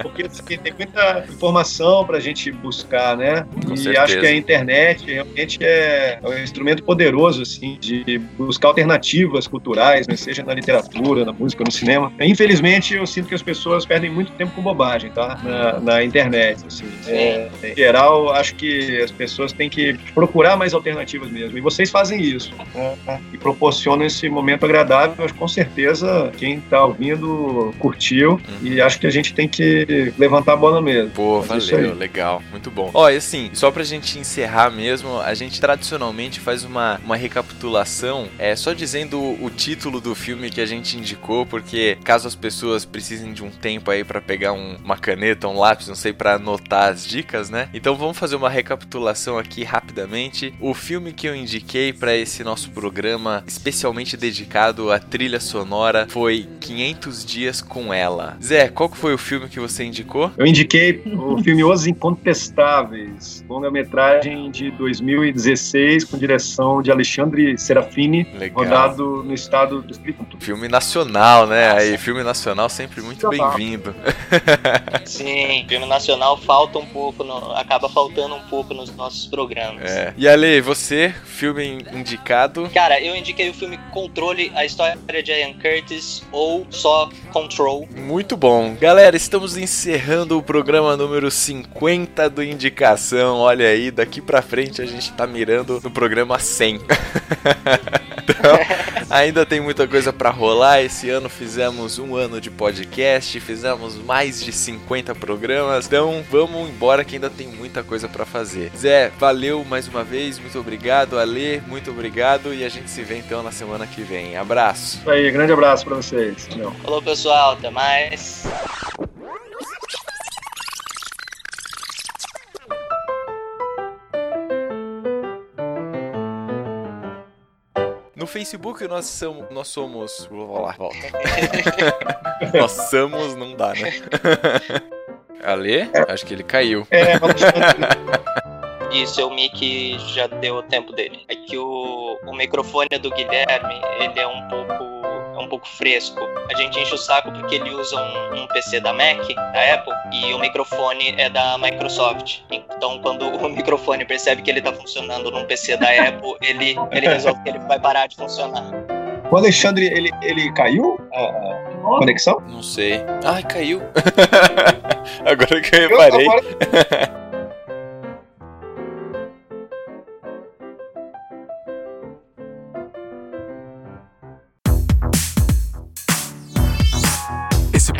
porque assim, tem muita informação pra gente buscar, né? Com e certeza. acho que a internet realmente é é um instrumento poderoso, assim, de buscar alternativas culturais, né? seja na literatura, na música, no cinema. Infelizmente, eu sinto que as pessoas perdem muito tempo com bobagem, tá? Na, na internet, assim. É, em geral, acho que as pessoas têm que procurar mais alternativas mesmo. E vocês fazem isso. né? E proporcionam esse momento agradável. Acho que com certeza quem tá ouvindo curtiu. E acho que a gente tem que levantar a bola mesmo. Pô, Mas valeu, legal, muito bom. Ó, e assim, só pra gente encerrar mesmo, a gente tradicionalmente faz uma, uma recapitulação, é só dizendo o título do filme que a gente indicou, porque caso as pessoas precisem de um tempo aí pra pegar um- uma caneta, um lápis, não sei, pra anotar as dicas, né? Então vamos fazer uma recapitulação aqui rapidamente. O filme que eu indiquei pra esse nosso programa, especialmente dedicado à trilha sonora, foi 500 Dias com Ela. Zé, qual que foi o filme que você indicou? Eu indiquei o filme Os Incontestáveis, longa-metragem de 2016, com direção de Alexandre Serafini, Legal. rodado no estado do Espírito Santo. Filme nacional, né? Aí, filme nacional sempre muito bem-vindo. Sim, filme nacional falta um pouco, no- acaba faltando um pouco nos nossos programas. É. E Ale, você, filme indicado? Cara, eu indiquei o filme Controle, a história de Ian Jamie Lee Curtis ou só Control. Muito bom. Galera, estamos encerrando o programa número 50 do Indicação. Olha aí, daqui pra frente a gente tá mirando no programa 100. então, ainda tem muita coisa para rolar. Esse ano fizemos um ano de podcast, fizemos mais de 50 programas. Então, vamos embora que ainda tem muita coisa para fazer. Zé, valeu mais uma vez, muito obrigado. Ale, muito obrigado e a gente se vê então na semana que vem. Abraço. Isso aí, grande abraço para vocês. Valeu. Falou, pessoal, até mais. Facebook nós somos. Nós somos. Vou lá, volta. nós somos, não dá, né? Ale? Acho que ele caiu. É, vamos E seu mic já deu o tempo dele. É que o, o microfone do Guilherme, ele é um pouco é um pouco fresco. A gente enche o saco porque ele usa um, um, PC da Mac, da Apple, e o microfone é da Microsoft. Então, quando o microfone percebe que ele está funcionando num PC da Apple, ele, ele resolve que ele vai parar de funcionar. O Alexandre, ele, ele caiu a, a conexão? Não sei. Ai, caiu. Agora que eu reparei. Eu, agora...